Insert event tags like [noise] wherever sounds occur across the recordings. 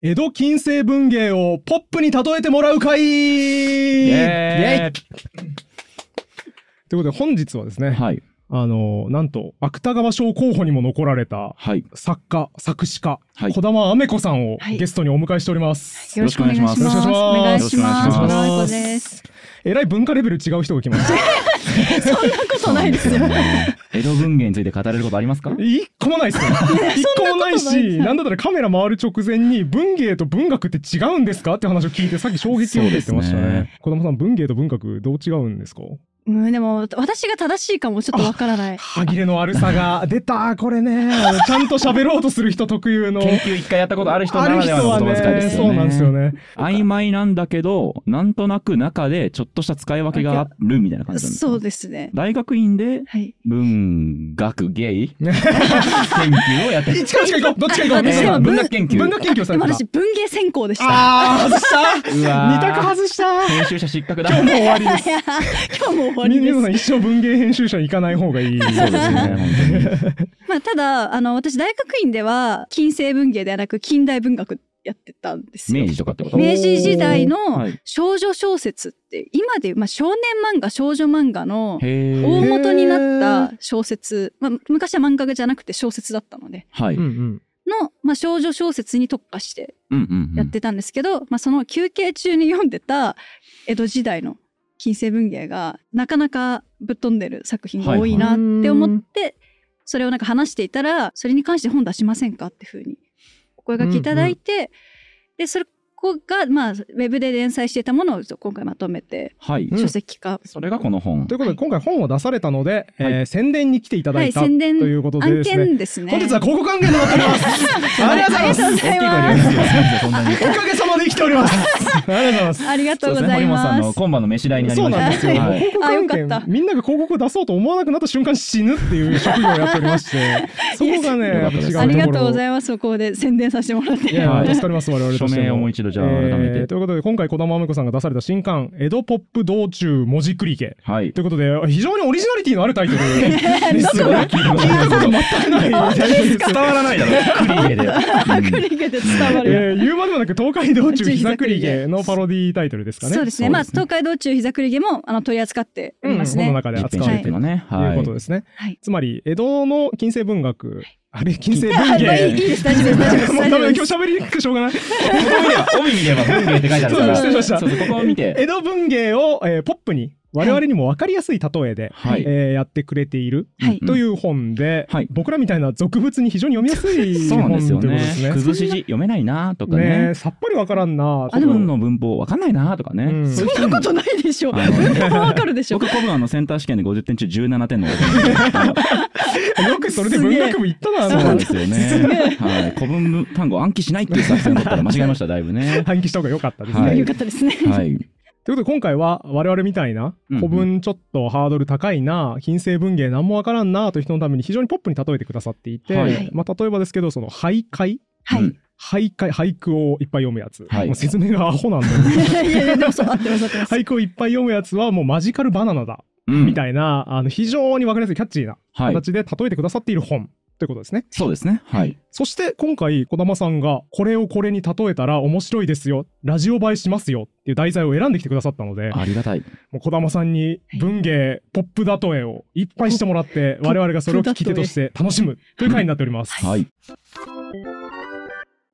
江戸近世文芸をポップに例えてもらう会イエーイということで本日はですね、はい。あのなんと芥川賞候補にも残られたはい。作家作詞家、はい児玉雨子さんをはいゲストにお迎えしております、よろしくお願いします。よろしくおお願願いしいしま。ますす小田愛子です。えらい文化レベル違う人が来ました [laughs] そんなことないですよ。江戸文芸について語れることありますか？一個も [laughs] ないです。ね一個もないしなんだったらカメラ回る直前に文芸と文学って違うんですか？って話を聞いてさっき衝撃を受けてましたね。児玉さん文芸と文学どう違うんですか？うん、でも私が正しいかもちょっとわからない。歯切れの悪さが出たこれね [laughs] ちゃんと喋ろうとする人特有の研究一回やったことある人なあるらではの人は言葉遣いでねすよね。そうなんですよね曖昧なんだけど、なんとなく中でちょっとした使い分けがあるみたいな感じなんですか？そうですね。大学院ではい。文学芸？[laughs] 研究をやってる。近い近い行こうどっちか行こう？私はえー文学研究。文学研究をされてた私文芸専攻でした。あー外したうわー二択外した編集者失格だ。今日も終わりです [laughs] いや今日も終わりです。一生文芸編集者行かない方がいい [laughs] そうですね、本当に。[laughs] まあただあの私大学院では近世文芸ではなく近代文学やってたんですよ。明治とかってこと？明治時代のはい少女小説って今でいうまあ少年漫画少女漫画のへ大ー。元になった小説、まあ、昔は漫画じゃなくて小説だったのではい。うんうんの、まあ、少女小説に特化してやってたんですけど、まあ、その休憩中に読んでた江戸時代の近世文芸がなかなかぶっ飛んでる作品が多いなって思って、それをなんか話していたらそれに関して本出しませんかっていうふうにお声掛けいただいて、でそれこがまあウェブで連載していたものを今回まとめてはい。うん。書籍化、それがこの本。ということで今回本を出されたので、えー宣伝に来ていただいた、はい宣伝ということで案ですね。件ですね。本日は広告案件となっております。[laughs] ありがとうございます。ありがとうございます。おかげさまで生きております。[laughs] ありがとうございます。ありがとうございます本さんの。今晩の飯代になりそうました。なんですよ、はい。広告案あよかった。件みんなが広告を出そうと思わなくなった瞬間死ぬっていう職業をやっておりまして。[laughs] そこがねありがとうございます。ここで宣伝させてもらって。いや、はい助かります、我々としても。署名をもう一度じゃあ改めて。えーということで、今回、児玉雨子さんが出された新刊、江戸ポップ道中文字繰り家。はい。ということで、非常にオリジナリティのあるタイトルで。[laughs] すよね。聞いたこと全くない。伝わらないだろクリゲで、言うまでもなく東海道中膝繰り家のパロディタイトルですかね。そうですね。まあ、そうですね。東海道中膝栗毛も、あの、取り扱っておますね。本の中で実扱われているとい。うはい。ことですね。はい。つまり、江戸の近世文学、あれ、近世文あまあいい。です。大丈夫です。もう。今日喋りにくくしょうがない。ここ見れば帯見れば文芸って書いてあるから失礼しましたそうそうここを見て江戸文芸を、えーポップに、我々にも分かりやすい例えで、はいえーやってくれているはい。という本で、はい僕らみたいな俗物に非常に読みやすいそうなん本ということですよね。崩し字読めないなとかねねえさっぱりわからんな。あでも古文の文法わかんないなとかね、うんそんなことないでしょう。文法もわかるでしょう。僕古文あのセンター試験で50点中17点の [laughs] よくそれで文学部行ったな。そうですよね。はい。古文単語暗記しないっていう作戦だったら間違えました、だいぶね。[laughs] 暗記した方が良かったですね。はいよかったですね。はい。ということで今回は我々みたいなうん古文ちょっとハードル高いな、近世文芸なんもわからんなという人のために非常にポップに例えてくださっていて、はい。まあ例えばですけどその俳諧はい。うん俳諧俳句をいっぱい読むやつ、はい。もう説明がアホなんだけどいやいや、でもそう、合ってます、合ってます。俳句をいっぱい読むやつはもうマジカルバナナだ、うん。みたいなあの非常にわかりやすいキャッチーなはい。形で例えてくださっている本ということですね。そうですね。はい。そして今回児玉さんがこれをこれに例えたら面白いですよラジオ映えしますよっていう題材を選んできてくださったのでありがたい。もう児玉さんに文芸ポップ例えをいっぱいしてもらって我々がそれを聞き手として楽しむという回になっております。はい。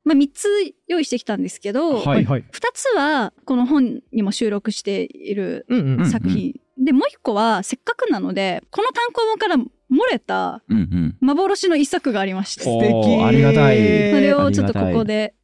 まあ、3つ用意してきたんですけど、はいはいはい。2つはこの本にも収録しているうんうんうん作品。で、もう1個はせっかくなので、この単行本から漏れたうんうん。幻の一作がありまして、おそーありがたい。れをちょっとここで、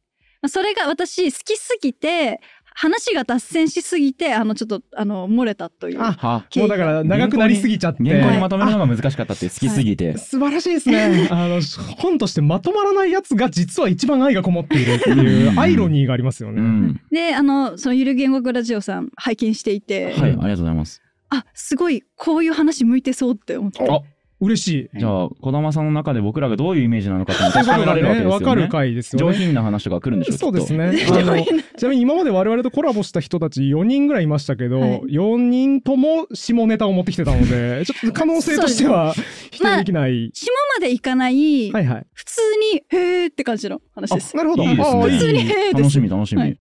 まあ、それが私好きすぎて、話が脱線しすぎて、あの、ちょっと、あの、漏れたという。あはもうだから長くなりすぎちゃって。原稿にまとめるのが難しかったって好きすぎて。素晴らしいですね。[laughs] あの本としてまとまらないやつが実は一番愛がこもっているっていうアイロニーがありますよね。うん。で、あの、そのゆる言語学ラジオさん拝見していて、はい、ありがとうございます。あ、すごい、こういう話向いてそうって思って。あ嬉しい。じゃあ、児玉さんの中で僕らがどういうイメージなのかって確かめられるわけですよね。わかる回ですよ上ね。品な話とか来るんでしょそうですね。[laughs] あのちなみに今まで我々とコラボした人たち4人ぐらいいましたけど、はい4人とも下ネタを持ってきてたので、[laughs] ちょっと可能性としては [laughs] 否定できない。下までいかない、はいはい。普通に、へーって感じの話あです。なるほど。いいですね普通にへーです。楽しみ楽しみ。はい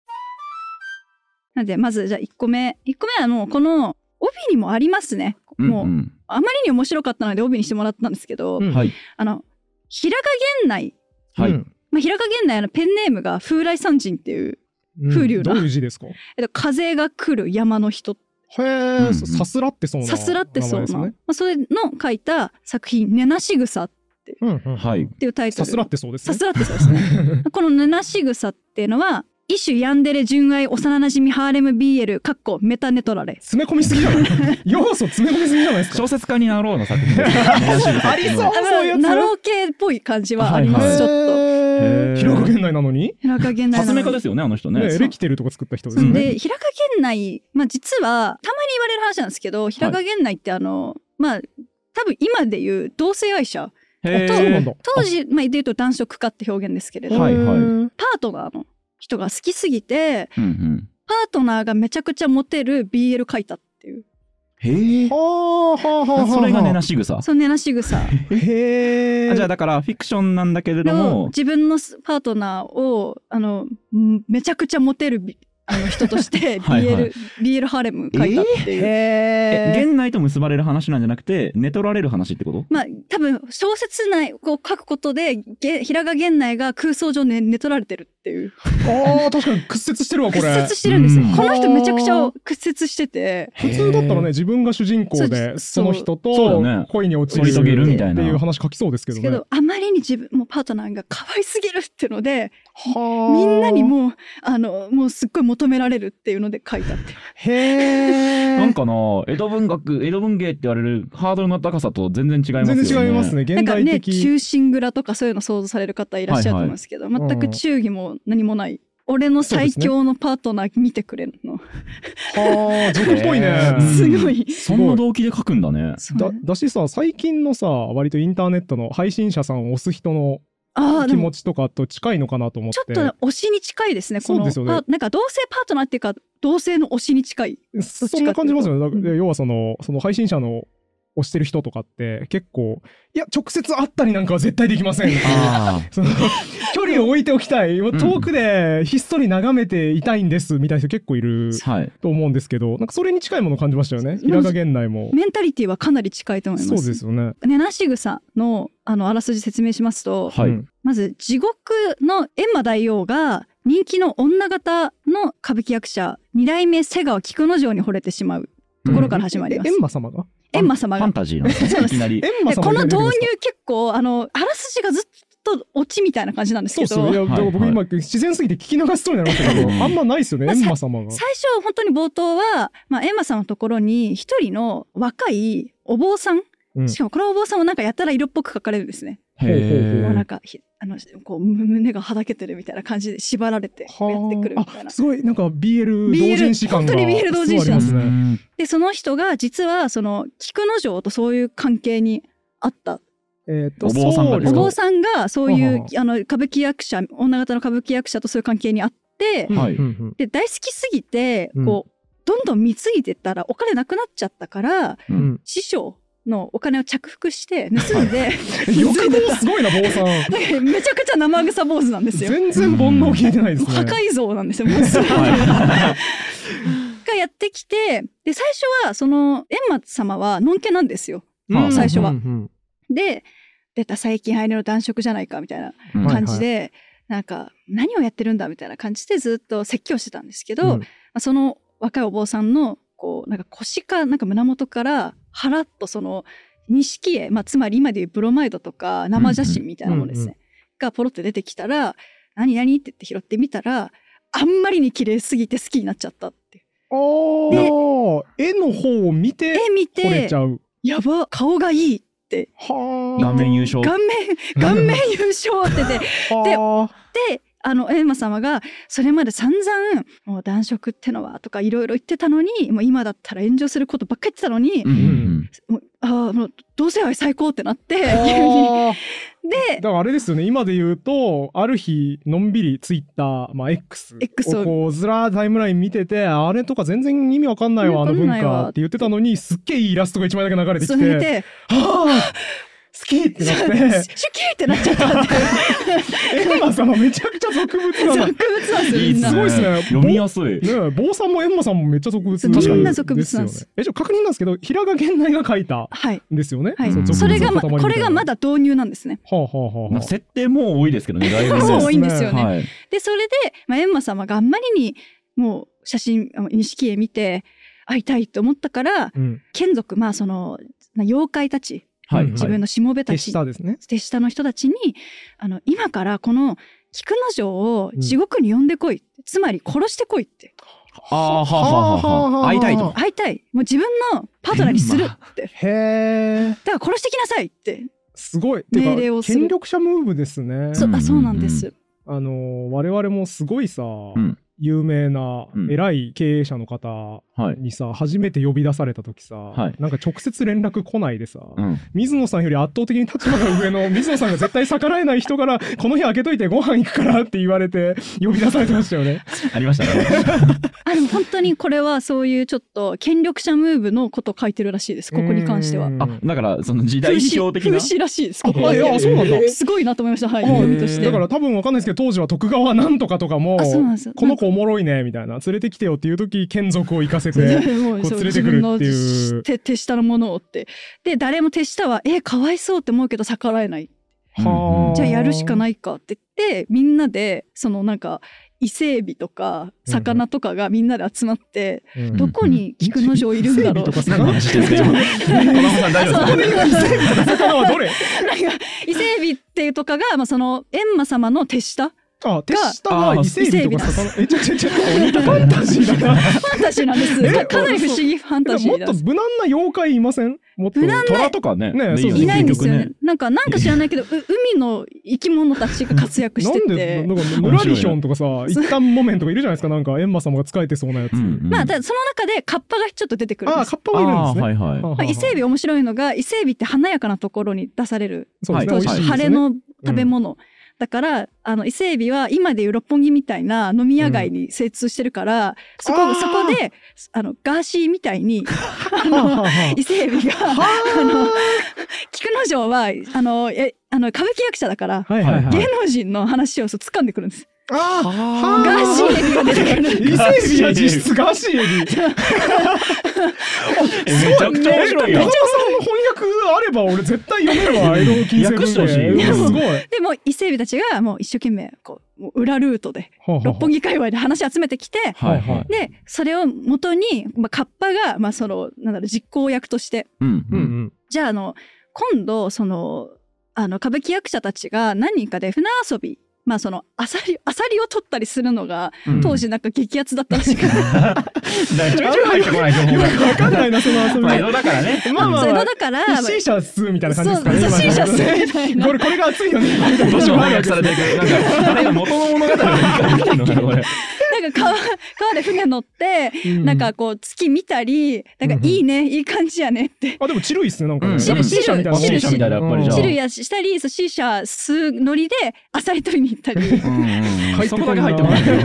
なんで、まず、じゃあ1個目。1個目はもう、この、帯にもありますね。もう、んんあまりに面白かったので帯にしてもらったんですけど、うんはい。あの、平賀源内。はい。うんまあ、平賀源内のペンネームが風来山人っていう、風流などういう字ですか？へえっと、風が来る山の人、え、うんうんさすらってそうな。さすらってそうな、まあ、それの書いた作品、ねなし草っうんうんはい。ていうタイトル。さすらってそうですね。さすらってそうですね。[laughs] このねなし草っていうのは、一種ヤンデレ純愛幼馴染ハーレム BL かっこメタネトラレ。詰め込みすぎじゃない？[laughs] 要素詰め込みすぎじゃないですか？小説家になろうの作品。[laughs] ありそうあそういうやつ？ナロー系っぽい感じはあります、はいはいちょっと。平賀源内なのに？平賀源内発なのに明家ですよね、あの人ね。ね、そうレキテルとか作った人ですね。で平賀源内、まあ、実はたまに言われる話なんですけど平賀源内ってあの、まあ多分今で言う同性愛者。当時、まあ、で言うと男色家って表現ですけれど、はいはいい。パートナーの人が好きすぎてうんうん。パートナーがめちゃくちゃモテる BL 書いたっていうへえ。はあはあ。それがねなしぐさ。そのねなし草へえ。あじゃあだからフィクションなんだけれどのも、自分のパートナーをあのんめちゃくちゃモテるビあの人として [laughs] はいはい。BL, BL ハレム書いたっていう。えへ現内と結ばれる話なんじゃなくて寝取られる話ってこと？まあ多分小説内こう書くことでげ平賀源内が空想上ね寝取られてるっていう。ああ、確かに屈折してるわ、こ屈れ。折してるんですよ。うん。この人めちゃくちゃ屈折してて。普通だったらね、自分が主人公で、その人とそうだね。恋に落ちる乗り遂げるみたいな。っていう話書きそうですけどね。けどあまりに自分もうパートナーが可愛すぎるってのではあ。みんなにもうあのもうすっごい求められるっていうので書いたって。へえ。なんかな江戸文学江戸文芸って言われるハードルの高さと全然違いますよね。全然違いますね。現なんかね代的。忠臣蔵とかそういうの想像される方いらっしゃると思うんですけど、はいはい。全く忠義も何もない。俺の最強のパートナー見てくれるの、はあ、俗っぽいね。すごい。そんな動機で書くんだね。だだしさ最近のさ割とインターネットの配信者さんを押す人の気持ちとかと近いのかなと思って。ちょっとね推しに近いですねこの。そうですよね。パなんか同性パートナーっていうか同性の推しに近い。そんな感じますよね。要はそのその配信者の推してる人とかって結構いや直接会ったりなんかは絶対できません。あ [laughs] その距離を置いておきたい。遠くでひっそり眺めていたいんですみたいな人結構いると思うんですけどなんかそれに近いものを感じましたよね。うん平賀源内も。メンタリティはかなり近いと思います。そうですよね。ねなし草のあのあらすじ説明しますと、はい。うんまず地獄の閻魔大王が人気の女型の歌舞伎役者二代目瀬川菊之丞に惚れてしまうところから始まります。え。閻魔様が？閻魔様が。ファンタジーなんです。ねいきなり。この導入結構あのあらすじがずっとオチみたいな感じなんですけど。そうっすよ。いや、僕今、自然すぎて聞き流しそうになりましたけど、うんあんまないっすよね、まあエンマ様が。最初本当に冒頭は、まあ、エンマさんのところに一人の若いお坊さん、うん。しかもこのお坊さんもなんかやたら色っぽく描かれるんですね。もうなんかひあのこうむ胸がはだけてるみたいな感じで縛られてやってくるみたいな。あ。すごい、なんか BL 同人誌感が。本当に BL 同人誌なんですね。でその人が実はその菊之丞とそういう関係にあった。えっと、お坊さんがお坊さんがそういうあの歌舞伎役者女型の歌舞伎役者とそういう関係にあって、はいうんうん。で大好きすぎてうん。こう、どんどん貢いでったらお金なくなっちゃったからううんん。師匠のお金を着服して盗んで、え欲望すごいな、坊さん。めちゃくちゃ生臭坊主なんですよ。全然煩悩聞いてないですね。破壊像なんですよ。[laughs] がやってきてで最初はその閻魔様はのんけなんですよ。うん最初はうんうんで出た最近流行りの男色じゃないかみたいなうんはい感じで、なんか何をやってるんだみたいな感じでずっと説教してたんですけど、うんまあその若いお坊さんのこうなんか腰かなんか胸元からはらっとその錦絵、まあ、つまり今でいうブロマイドとか生写真みたいなものですね、うんうんがポロって出てきたら「何何?」って言って拾ってみたらあんまりに綺麗すぎて好きになっちゃったってあー。絵の方を見て絵見惚れてちゃう。やば顔がいいって。はあ。顔面優勝。顔面顔面優勝っててはあであの閻魔様がそれまで散々もう男色ってのはとかいろいろ言ってたのにもう今だったら炎上することばっかり言ってたのに、うんうんもうああもう同性愛最高ってなって急に。あーでだからあれですよね今で言うとある日のんびりツイッター、まあ、X, X を。をこうずらータイムライン見ててあれとか全然意味わかんないわあの文化って言ってたのにすっげえいいイラストが一枚だけ流れてきて好きってなっ [laughs] シュてキーってなっちゃった。んでエンマ様めちゃくちゃ俗物だ。な俗物なんですすみんなすごいっすね。読みやすい。ねえ坊さんもエンマさんもめっちゃ俗物そうですよね。みんな俗物なんですえじゃあ確認なんですけど平賀源内が書いたはい。んですよね、はい。それが、これがまだ導入なんですね。はあはあはあ設定も多いですけどね、[laughs] だいぶね。そう多いんですよね。はい。でそれで、まあ、閻魔様があんまりにもう写真あの錦絵見て会いたいと思ったからうん。眷属まあそのな妖怪たちはい。うん自分のしもべた手ち、下ですね。手下の人たちにあの今からこの菊之丞を地獄に呼んでこい、つまり殺してこいって。ああ、はあはあはあはあ。会いたいと。会いたい。もう自分のパートナーにするって。へえだから殺してきなさいって。すごい。命令をする。権力者ムーブですね。そ,、うん。あそうなんです、あの我々もすごいさ、ん。有名なうん。偉い経営者の方はい。にさ初めて呼び出された時さ、はい。なんか直接連絡来ないでさ、うん。水野さんより圧倒的に立場が上の水野さんが絶対逆らえない人からこの日開けといてご飯行くからって言われて呼び出されてましたよね。ありましたね。[laughs] あでも本当にこれはそういうちょっと権力者ムーブのことを書いてるらしいですここに関しては。うん。あ、だから、その時代表的な？風刺らしいですここあいやそうなんだ。すごいなと思いました。はいあ読みとして。だから多分わかんないですけど当時は徳川なんとかとかもこの子おもろいねみたいな。連れてきてよっていう時眷属を行かせてもうこうそう連れてくるっていう。自分の手手下のものをって。で誰も手下はえかわいそうって思うけど逆らえない。はじゃあやるしかい。ないかって言ってみんなでそのなんか伊勢エビとか魚とかがみんなで集まって、うんどこに菊之丞いるんだろう。伊勢エビとか何の話ですか [laughs] 今。小野さん大丈夫ですか？魚はどれなんか伊勢エビっていうとかが、まあ、その閻魔様の手下あ、手下は伊勢海老とか魚。え、ちょちょちょ、ファンタジーだ。な。ファンタジーなんです。えかかなり不思議ファンタジもーなんですっと無難な妖怪いません？もっと。無難虎とかね。ねそういないんですよね。結なんかなんか知らないけどう [laughs] 海の生き物たちが活躍して [laughs] なんで、てなんか、ムラリヒョンとかさ、一旦モメントがいるじゃないですか。なんか、エンマ様が使えてそうなやつ。局ねうんうん。まあその中でカッパがちょっと出てくるんああ、ですカッパはいるんですね。はいはい伊勢エビ面白いのが伊勢エビって華やかなところに出される。そうですね。晴れの食べ物、だからあの伊勢エビは今でいう六本木みたいな飲み屋街に精通してるから、そこあーそこであのガーシーみたいに [laughs] 伊勢エビがあの菊之丞はあのえあの歌舞伎役者だから、あはいはいはい。芸能人の話をそう掴んでくるんです。ああガーシーエビが出てくる。伊勢エビは実質ガーシーエビ。えめちゃくちゃ面白いよガチャ。さんの翻訳あれば俺絶対読めるわ。江戸近世訳してほしい文芸すごい。でも伊勢エビたちがもう一生懸命こうもう裏ルートで六本木界隈で話集めてきて。はいはい。でそれを元に、まあ、カッパが、まあ、そのなんだろう実行役としてうんうんうん。じゃああの今度そのあの歌舞伎役者たちが何人かで船遊びまあそのアサリアサリを取ったりするのがうん当時なんか激アツだったらしくて、[laughs] ちょいちょい入ってこない情報が。わかんないな、その遊び。まあ江戸だからね。まあまあそうまあだから、まあ、C 社数みたいな感じですかね。そう今 C 社数みたいなこれ、これが熱いよね。どうしても翻訳されていく。なんか、あれが元の物語が見てんのかな、これ。なんか川川で船乗って、なんかこう月見たりなんかいいね、いい感じやねって。あ、でも、チルいっすね、なんかね。うんやっぱ C 社みたいなたいなやっぱりじゃあチルやしたり、そう C 社数乗りでアサリ取りに行ったりうんうんうん [laughs] そこだけ入ってこないけど。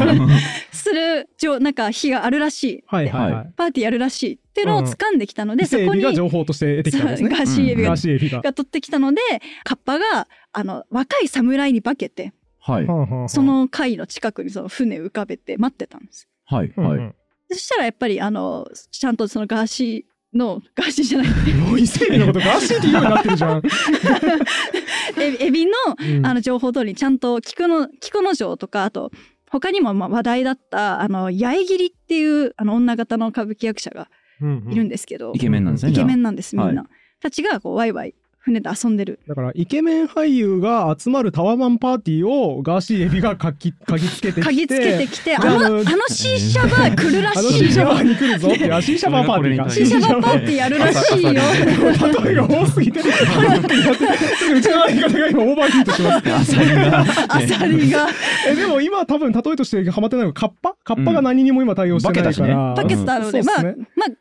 する上なんか日があるらしい。はいはいパーティーやるらしいっていうのを掴んできたので、い。伊勢エビがそこに情報として得てきたんですね。ガーシーエビが,、ガーシーエビが。が取ってきたのでカッパがあの若い侍に化けてはい。そ、の海の近くにその船浮かべて待ってたんです。はい。はい。うんうんそしたらやっぱりあのちゃんとそのガーシーのガーシーじゃないもう伊勢エビのことガーシーって言うようになってるじゃん。[laughs] エビエビのうんあの情報通りにちゃんと菊の菊之丞とかあと他にもまあ話題だったあの八重桐っていうあの女型の歌舞伎役者がいるんですけど、イケメンなんですね。イケメンン。なんですみんな、はたちがこうワイワイ船で遊んでる。だからイケメン俳優が集まるタワマンパーティーをガーシーエビがかき嗅ぎつけてきて嗅ぎつけてきて、あのの、あのシーシャバー来るらあのしいよシーシャバ。ーに来るぞっていうあシーシャバーパーティーか [laughs] シーシャバーパーティーやるらしいよ。例えが多すぎてうちの相方が今オーバーヒートしますアサリが。アサリが。えでも今多分例えとしてハマってないのがカッパ？カッパが何にも今対応してないから、バケツあるので、まあ、まあ、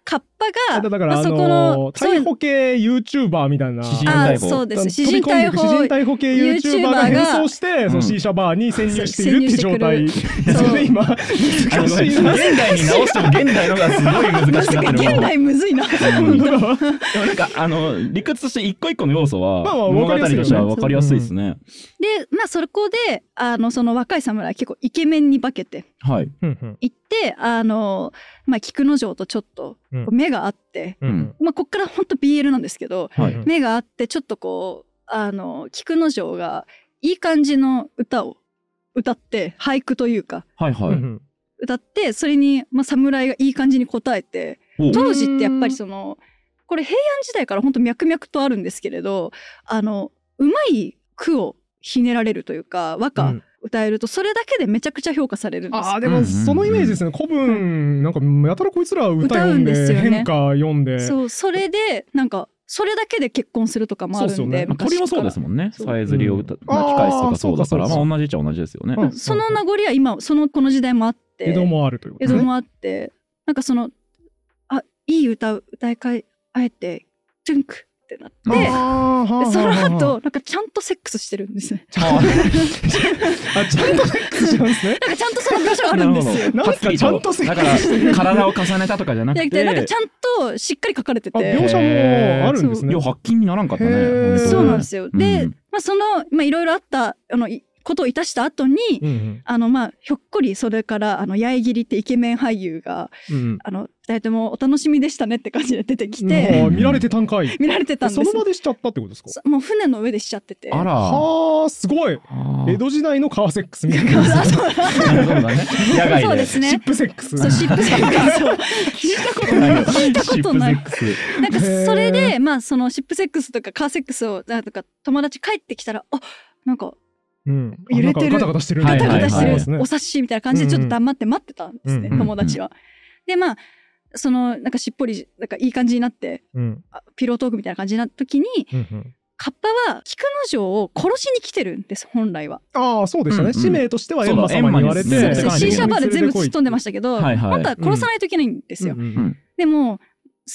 カッパが、だから、まあ、のこの、そう逮捕系 YouTuber みたいな詩人あ逮捕そうです。詩人逮捕。詩人逮捕系 YouTuber が変装して、その C 社バーに潜入しているっていう状態。[laughs] それで今、難しいな。現代に直しても現代のがすごい難しくなってる現代むずいな。なんかあの理屈として一個一個の要素はまあまあ物語わかりやすいよねとしては分かりやすいですね。で、まあ、そこで、あの、その若い侍結構イケメンに化けて、はい。行って、あの、まあ、菊之丞とちょっと、目があって、うん。まあ、こっからほんと BL なんですけど、はい。うん目があって、ちょっとこう、あの、菊之丞が、いい感じの歌を歌って、俳句というか、はいはい。うん歌って、それに、まあ、侍がいい感じに答えて、お当時ってやっぱりそのこれ平安時代から本当脈々とあるんですけれどあのうまい句をひねられるというか和歌うん歌えるとそれだけでめちゃくちゃ評価されるんです。ああでもそのイメージですね。古文なんかやたらこいつら歌読ん歌うんですでよね。変化読んで。そうそれでなんかそれだけで結婚するとかもあるんでそうっすよね。まあ鳥もそうですももんね。さえずりを歌、うん。巻き返すとかそうだから、まあ同じっちゃ同じですよね。うん。その名残は今そのこの時代もあって。江戸もあるということね。江戸もあって。なんかそのあいい歌う歌い替えあえてトゥンクってなって。そのはあ後なんかちゃんとセックスしてるんですね。は [laughs] あ [laughs] ちゃんとセックスしたんですね。[laughs] なんかちゃんとその描写があるんですよ。なんかちゃんとセッだクスしてる。から体を重ねたとかじゃなくて。なんかてちゃんとしっかり書かれてあて描写もあるんですね。いや発禁にならんかったね。そうなんですよ。で、うん。まあ、そのまあいろいろあったあのいことをいたした後に、うんうん。あのまあひょっこりそれからあの八重桐ってイケメン俳優がうんあの二人ともお楽しみでしたねって感じで出てきもてう見られてたんかい。見られてたんです。その場でしちゃったってことですか？そもう船の上でしちゃってて。あら。はあすごい。江戸時代のカーセックスみたいな。あ [laughs] そうでそうですね。シップセックス。そうシップセックス。そう。聞いたことない聞いたことない。なんかそれでまあそのシップセックスとかカーセックスをなんとか友達帰ってきたらあなんかうん。揺れてる。ガタガタしてるはいガタガタしてる。はいはいますねお察しみたいな感じでちょっと黙って待ってたんですね、うんうん友達は。でまあそのなんかしっぽりなんかいい感じになってうん。あピロートークみたいな感じになった時にうんうん。カッパは菊之丞を殺しに来てるんです本来は。ああそうでしたね。うんうん。使命としてはエンマ様に言われてシーシャバーで全部突っ飛んでましたけど、はいはい。本当は殺さないといけないんですよ。うん。うんうん。でも好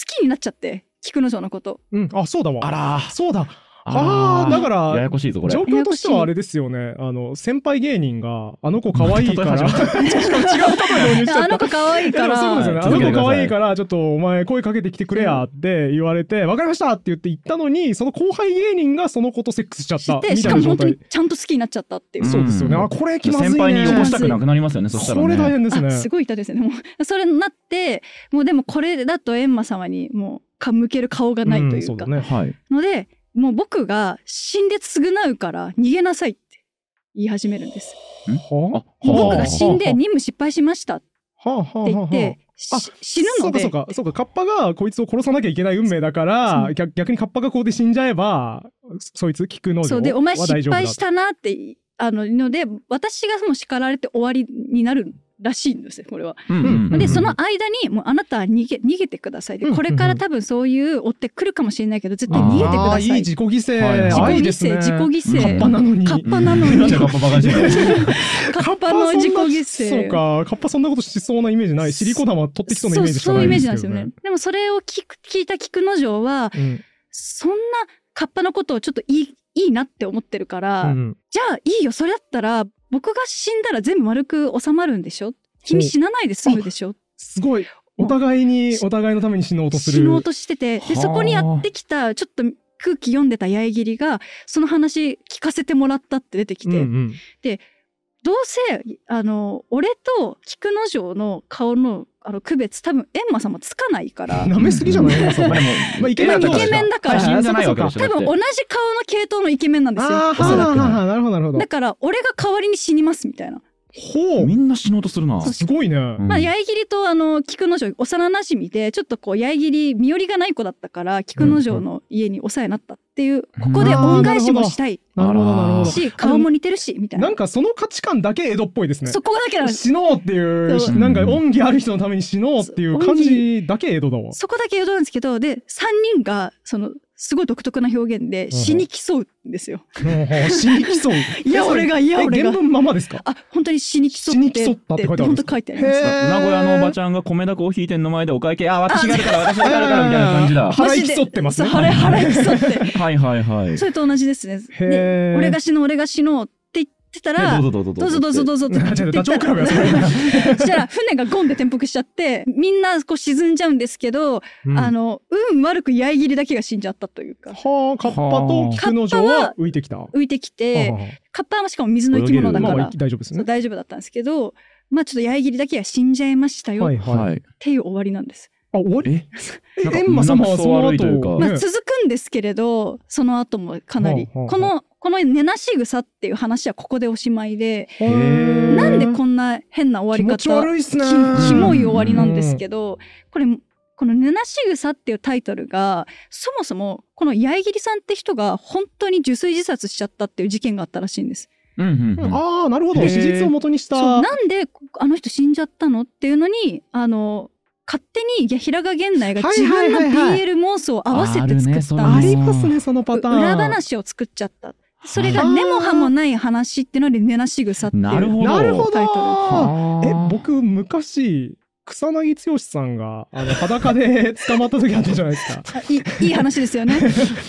きになっちゃって菊之丞のこと。うん。あそうだわ。あらそうだあーあーだからややこしいぞこれ状況としてはあれですよねあの先輩芸人があの子可愛いから [laughs] 違う例え導入しちゃったあの子可愛いかいやでもそうですよね。らあの子可愛いから、ちょっとお前声かけてきてくれやって言われて、わかりましたって言って行ったのに、その後輩芸人がその子とセックスしちゃったしかも本当に。ちゃんと好きになっちゃったっていう。うんそうですよね。あ、これ気まずいね。先輩によこしたくなくなりますよねそしたらこれ大ね変ですね。あすごい痛いですね。もうそれになってもうでもこれだと閻魔様にもうか向ける顔がないというか、んそうだね。はいのでもう僕が死んで償うから逃げなさいって言い始めるんです。は？あ僕が死んでは任務失敗しましたって言って死ぬので。そうかそうかそうか。カッパがこいつを殺さなきゃいけない運命だから逆逆にカッパがここで死んじゃえばそいつ聞くのそうでお前失敗したなってあのので私がもう叱られて終わりになるらしいんですよこれは。でその間にもうあなたは逃げ逃げてください。でうんこれから多分そういう追ってくるかもしれないけど絶対逃げてくあださい。ーいい自己犠牲、はい自己犠牲、自己犠牲。カッパなのに。カッパなのに。カッパの自己犠牲。そうか。カッパそんなことしそうなイメージない。シリコ玉取ってきそうなイメージしかないそうそういうイメージなんですよね。でもそれを聞く聞いた菊之丞は、うん。そんなカッパのことをちょっといいいいなって思ってるから、うん。じゃあいいよ、それだったら僕が死んだら全部丸く収まるんでしょ？君死なないで済むでしょ？すごい。お互いにお互いのために死のうとする。死のうとしてて、で、はあ。そこにやってきた、ちょっと空気読んでた八重桐が、その話聞かせてもらったって出てきて、うんうん。どうせ、あの、俺と菊之丞の顔の、あの、区別、多分、閻魔様つかないから、[laughs] 舐めすぎじゃない？まさまあでもまあイケメンイケメンだから。多分同じ顔の系統のイケメンなんですよ。おそらくはあはあはあなるほどなるほど。だから、俺が代わりに死にますみたいな。ほみんな死のうとするな。うすごいね。うんまあ、八重桐とあの菊之丞幼馴染でちょっとこう八重桐身寄りがない子だったから菊之丞の家にお世話になったっていう、ここで恩返しもしたいなるほどなるほど。し顔も似てるしみたいななんかその価値観だけ江戸っぽいですね。そこだけなんです死のうっていうなんか恩義ある人のために死のうっていう感じだけ江戸だわ。そこだけ江戸なんですけどで3人がそのすごい独特な表現で死に競うんですよ。う [laughs] ん死に競う。いや俺がいやえ俺が原文ままですか？あ本当に死に競って死に競ったって書いてある本当書いてあります。名古屋のおばちゃんが米田コーヒー店の前でお会計、あ、私がやるから、私がやるから、みたいな感じだ。腹い競ってますね腹い競って。はいはいはい。それと同じですね。俺が死のう俺が死のってたら、えどうぞどうぞどうぞ。どうぞどうぞってあ違うダチョウ倶楽部やそ [laughs] したら船がゴンで転覆しちゃってみんなこう沈んじゃうんですけど、うん。あの運悪く八重桐だけが死んじゃったというか。はあ、カッパと菊之丞は浮いてきた？浮いてきてはカッパはしかも水の生き物だから。あ大丈夫ですね。大丈夫だったんですけどまあちょっと八重桐だけが死んじゃいましたよっはいはい。はい。ていう終わりなんです。あ、終わり？エンマ様はその後、ねまあ、続くんですけれどその後もかなり、はあはあはあ。このこの根なし草っていう話はここでおしまいで、なんでこんな変な終わり気持ち方悪いっすね。きキモい終わりなんですけど、これこの「根なし草」っていうタイトルがそもそもこの八重桐さんって人が本当に受水自殺しちゃったっていう事件があったらしいんです。うんうんうん。ああ、なるほど。史実を元にした。そうなんであの人死んじゃったのっていうのにあの勝手にいや平賀源内が自分のはいはいはいはい BL 妄想を合わせて作あるねそれったありますね、そのパターン。裏話を作っちゃった。それがはい根も葉もない話っていうので根なし草っていうなるほど。え、僕、昔、草薙剛さんが、あの、裸で捕まった時あったじゃないですか。[laughs] あいいいい話ですよね。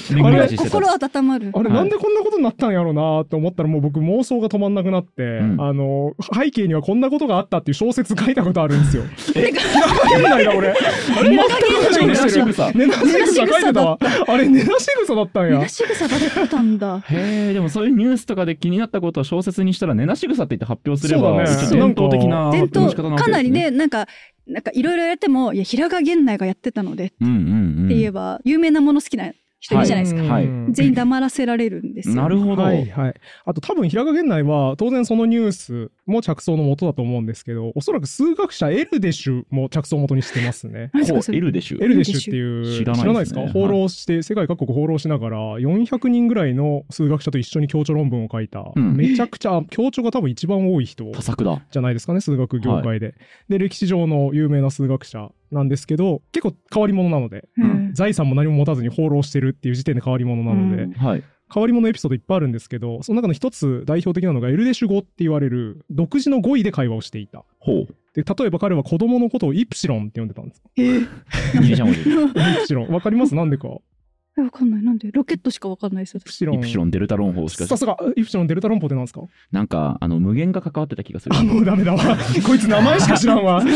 巡り合わせしてた心温まる。あれ、はいなんでこんなことになったんやろうなって思ったら、もう僕妄想が止まんなくなって、んあの、背景にはこんなことがあったっていう小説書いたことあるんですよ。[laughs] え、変ないな、俺。全く同じことしてる。根なし草根なし草書いてたわ。[laughs] あれ、根なし草だったんや根な。し草だったんだ。へえ、でもそういうニュースとかで気になったことを小説にしたら、根なし草って言って発表すれば、そうだね伝統的な伝統。かなりねなんかなんかいろいろやってもいや平賀源内がやってたのでって。言えば、有名なもの好きな人いるじゃないですか。はいうん全員黙らせられるんですよ。なるほど。はいはい。あと多分平賀源内は当然そのニュースも着想の元だと思うんですけど、おそらく数学者エルデシュも着想元にしてますね。[laughs] エルでしゅ。エルデシュっていう知らないですねですか放浪して、世界各国放浪しながら400人ぐらいの数学者と一緒に教著論文を書いた、うんめちゃくちゃ教著が多分一番多い人多作だ。じゃないですかね数学業界で、で歴史上の有名な数学者なんですけど結構変わり者なのでうん。財産も何も持たずに放浪してるっていう時点で変わり者なので、うん。はい。変わり者エピソードいっぱいあるんですけどその中の一つ代表的なのがエルデシュ語って言われる独自の語彙で会話をしていた。ほう。で例えば彼は子供のことをイプシロンって呼んでたんです。ギリシャ文字。[laughs] [laughs] イプシロン。わかります？なんでかえわかんない。なんで？ロケットしかわかんないですイプシロン。イプシロン、デルタロン法しか。さすがイプシロンデルタ論法ってなんですか？なんか、あの、無限が関わってた気がする。あもうダメだわ。[laughs] こいつ名前しか知らんわ。厳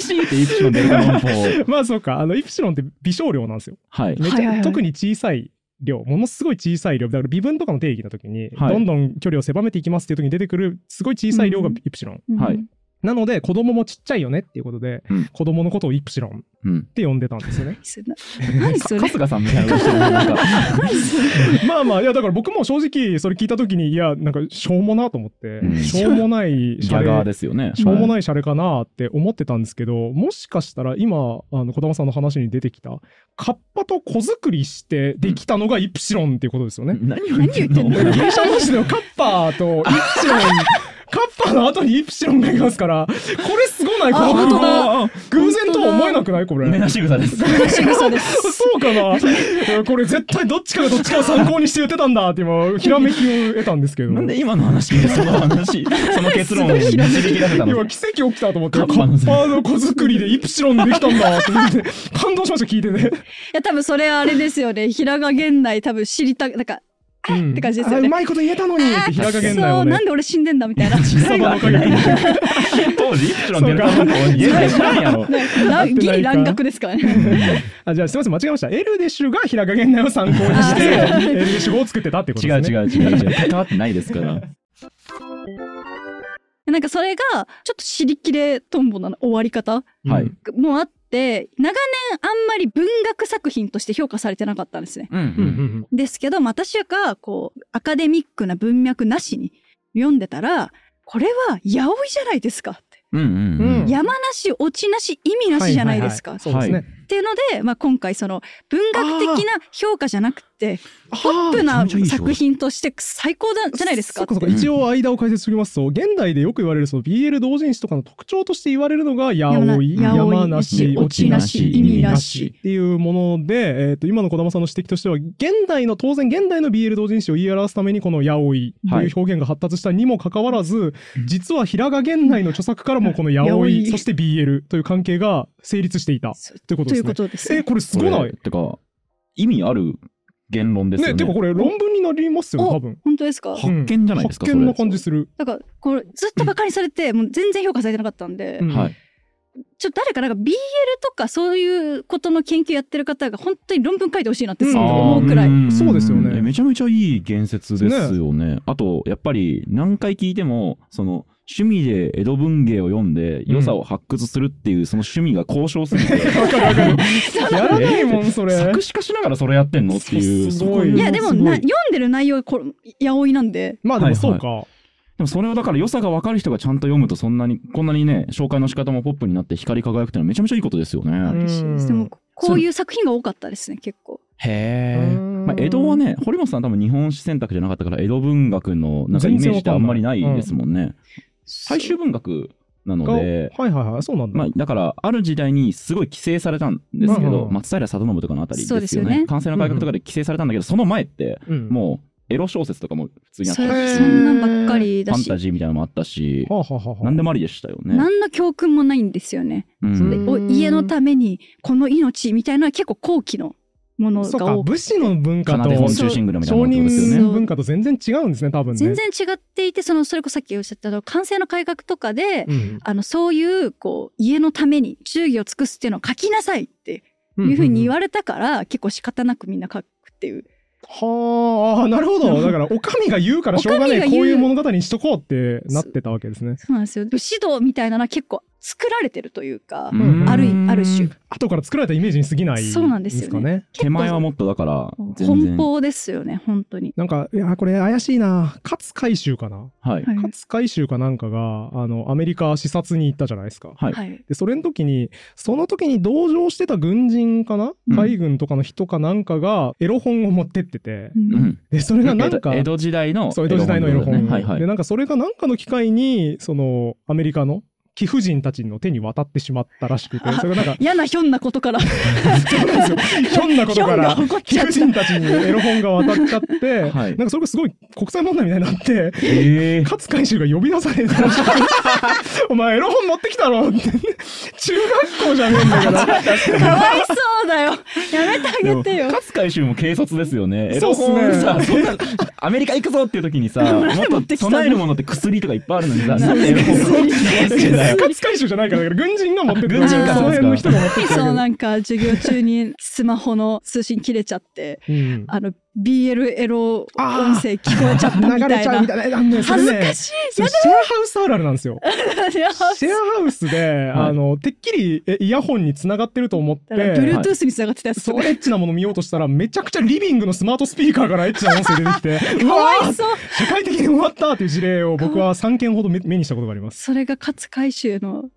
しいってイプシロン、デルタロン法。まあそうかあのイプシロンって微小量なんですよ。はい。めっちゃ、はいはいはい。特に小さい量ものすごい小さい量だから微分とかの定義の時に、はい。どんどん距離を狭めていきますっていう時に出てくるすごい小さい量がイプシロン、うん。はいなので子供もちっちゃいよねっていうことで、うん子供のことをイプシロンっうん。て呼んでたんですよね [laughs] 春日さんみたいな。[laughs] まあまあいやだから僕も正直それ聞いた時にいやなんかしょうもなと思って、うんしょうもないシャレガーですよね。しょうもい。ないシャレかなって思ってたんですけど、もしかしたら今、あの、小玉さんの話に出てきた、カッパと子作りしてできたのがイプシロンっていうことですよね。何を言ってんの？[laughs] ギリシャ文字のカッパとイプシロン、カッパの後にイプシロンがいますから、これすごないこの [laughs] 偶然とは思えなくない？これ。目なし草です。仕草ですそうかなこれ絶対どっちかがどっちかを参考にして言ってたんだって今、ひらめきを得たんですけど。なんで今の話その話、[laughs] その結論を導き出せたの？今奇跡起きたと思って、カカッパのッパの子作りでイプシロンできたんだって思って、感動しました、聞いてて。いや多分それはあれですよね平賀源内多分知りたなんかうんって感じですよねあうまいこと言えたのにって平賀源内をねそうなん。で俺死んでんだみたいな貴様の陰に当時？イプシロンデルタロン法言えないやろ。なギリ乱学ですからねあじゃあすみません間違えました。エルデシュが平賀源内を参考にしてあエルデシュ語を作ってたってこと違うですね。違う違う違う。関わってないですから。なんかそれがちょっと尻切れトンボな終わり方。もあって長年あんまり文学作品として評価されてなかったんですね。うんううんうんん。ですけど私がこうアカデミックな文脈なしに読んでたらこれは八百いじゃないですかって。うんうんううんん。山なし落ちなし意味なしじゃないですか。そうですね。はっていうので、まあ、今回その文学的な評価じゃなくてポップめな作品として最高だじゃないですか？そうかそうか一応間を解説しておきますと現代でよく言われるその BL 同人誌とかの特徴として言われるのが八百い山なし落ちなし意味な意味なししっていうもので、えー、と今の児玉さんの指摘としては現代の当然現代の BL 同人誌を言い表すためにこの八百いという表現が発達したにもかかわらず、実は平賀源内の著作からもこの八百八百いい。そして BL という関係が成立していたということというですね。ことです。ね。えこれすごない？てか、意味ある？言論ですよね。ねてかこれ論文になりますよね多分。本当ですか？発見じゃないですか、発見な感じする。だからこれずっとバカにされて、もう全然評価されてなかったんで、うんはい。ちょっと誰かなんか BL とかそういうことの研究やってる方が本当に論文書いてほしいなってすごい思うくらい。んそうですよねえめちゃめちゃいい言説ですよね。あと、やっぱり何回聞いても、その、趣味で江戸文芸を読んで良さを発掘するっていうその趣味が高尚すぎて。[laughs] [laughs] やらないもんそれ。作詞家しながらそれやってんのっていう。すごいそこいやでもな読んでる内容がこれ八百いなんでまあでもそうか。でもそれをだから良さが分かる人がちゃんと読むとそんなに、こんなにね、紹介の仕方もポップになって光り輝くっていうのはめちゃめちゃいいことですよね。ん嬉しいですでもこういう作品が多かったですね結構。へえ。うんまあ、江戸はね、堀本さん多分日本史選択じゃなかったから、江戸文学のなんかイメージってあんまりないですもんね。大衆文学なのがはいで、はいはいそうなんだ。まあ、だから、ある時代にすごい規制されたんですけど、うん松平定信とかのあたりですよね。そうですよね関西の改革とかで規制されたんだけど、その前って、うんもう、エロ小説とかも普通にあったし、そんなんばっかりだしファンタジーみたいなのもあったし、はあはあはあはあ何でもありでしたよね。何の教訓もないんですよね。うん家のためにこの命みたいなのは結構後期のものそうかが多く武士の文化かなと商。人文化と全然違うんですね多分ね。全然違っていてそのそれこそさっきおっしゃった完成の改革とかで、うん。あのそういうこう家のために忠義を尽くすっていうのを書きなさいっていうふうに言われたから、結構仕方なくみんな書くっていう。はああなるほど。[laughs] だからお上が言うからしょうがないこういう物語にしとこうってなってたわけですね。そうなんですよ。武士道みたいなのは結構作られてるというか、うん。あるある種。後から作られたイメージに過ぎない。そうなんですよね。かね。手前はもっとだから。奔放ですよね本当に。なんかいやこれ怪しいな。勝海舟かな。はい。はい。勝海舟かなんかがあのアメリカ視察に行ったじゃないですか。はい。はい。でそれの時にその時に同乗してた軍人かな、うん。海軍とかの人かなんかがエロ本を持ってってて、うん。うん。でそれがなんか江戸江戸時代のそう江戸時代のエロ本、ねはいはい。で。なんかそれがなんかの機会にそのアメリカの貴婦人たちの手に渡ってしまったらしくてそれがなんか嫌なひょんなことから。[laughs] そうなんですよ。ひょんなことから貴婦人たちにエロ本が渡っちゃって、[laughs] はい。なんかそれがすごい国際問題みたいになってええ勝海舟が呼び出されたらしくて [laughs] お前エロ本持ってきたろって。中学校じゃねえんだから。かわいそうだよ。やめてあげてよ。勝海舟も軽率ですよね。エロ本さ、そんな、アメリカ行くぞっていう時にさ、もっと備えるものって薬とかいっぱいあるのにさ、なんでエロ本持ってきてんだよ。勝海舟じゃない。からだから軍人が持ってって軍人か。その辺の人が持ってってそうなんか授業中にスマホの通信切れちゃってうん。あの BL エロ音声聞こえちゃったみ流たいな。れちゃうみたいな。ね恥ずかしい。シェアハウスあるあるなんですよ。[laughs] シェアハウス。で、はいあのてっきりえイヤホンに繋がってると思って、Bluetooth につながってたやつそうエッチなもの見ようとしたらめちゃくちゃリビングのスマートスピーカーからエッチな音声出てきて [laughs] うかわいそう。社会的に終わったっていう事例を僕は3件ほど目目にしたことがあります。それが勝海舟の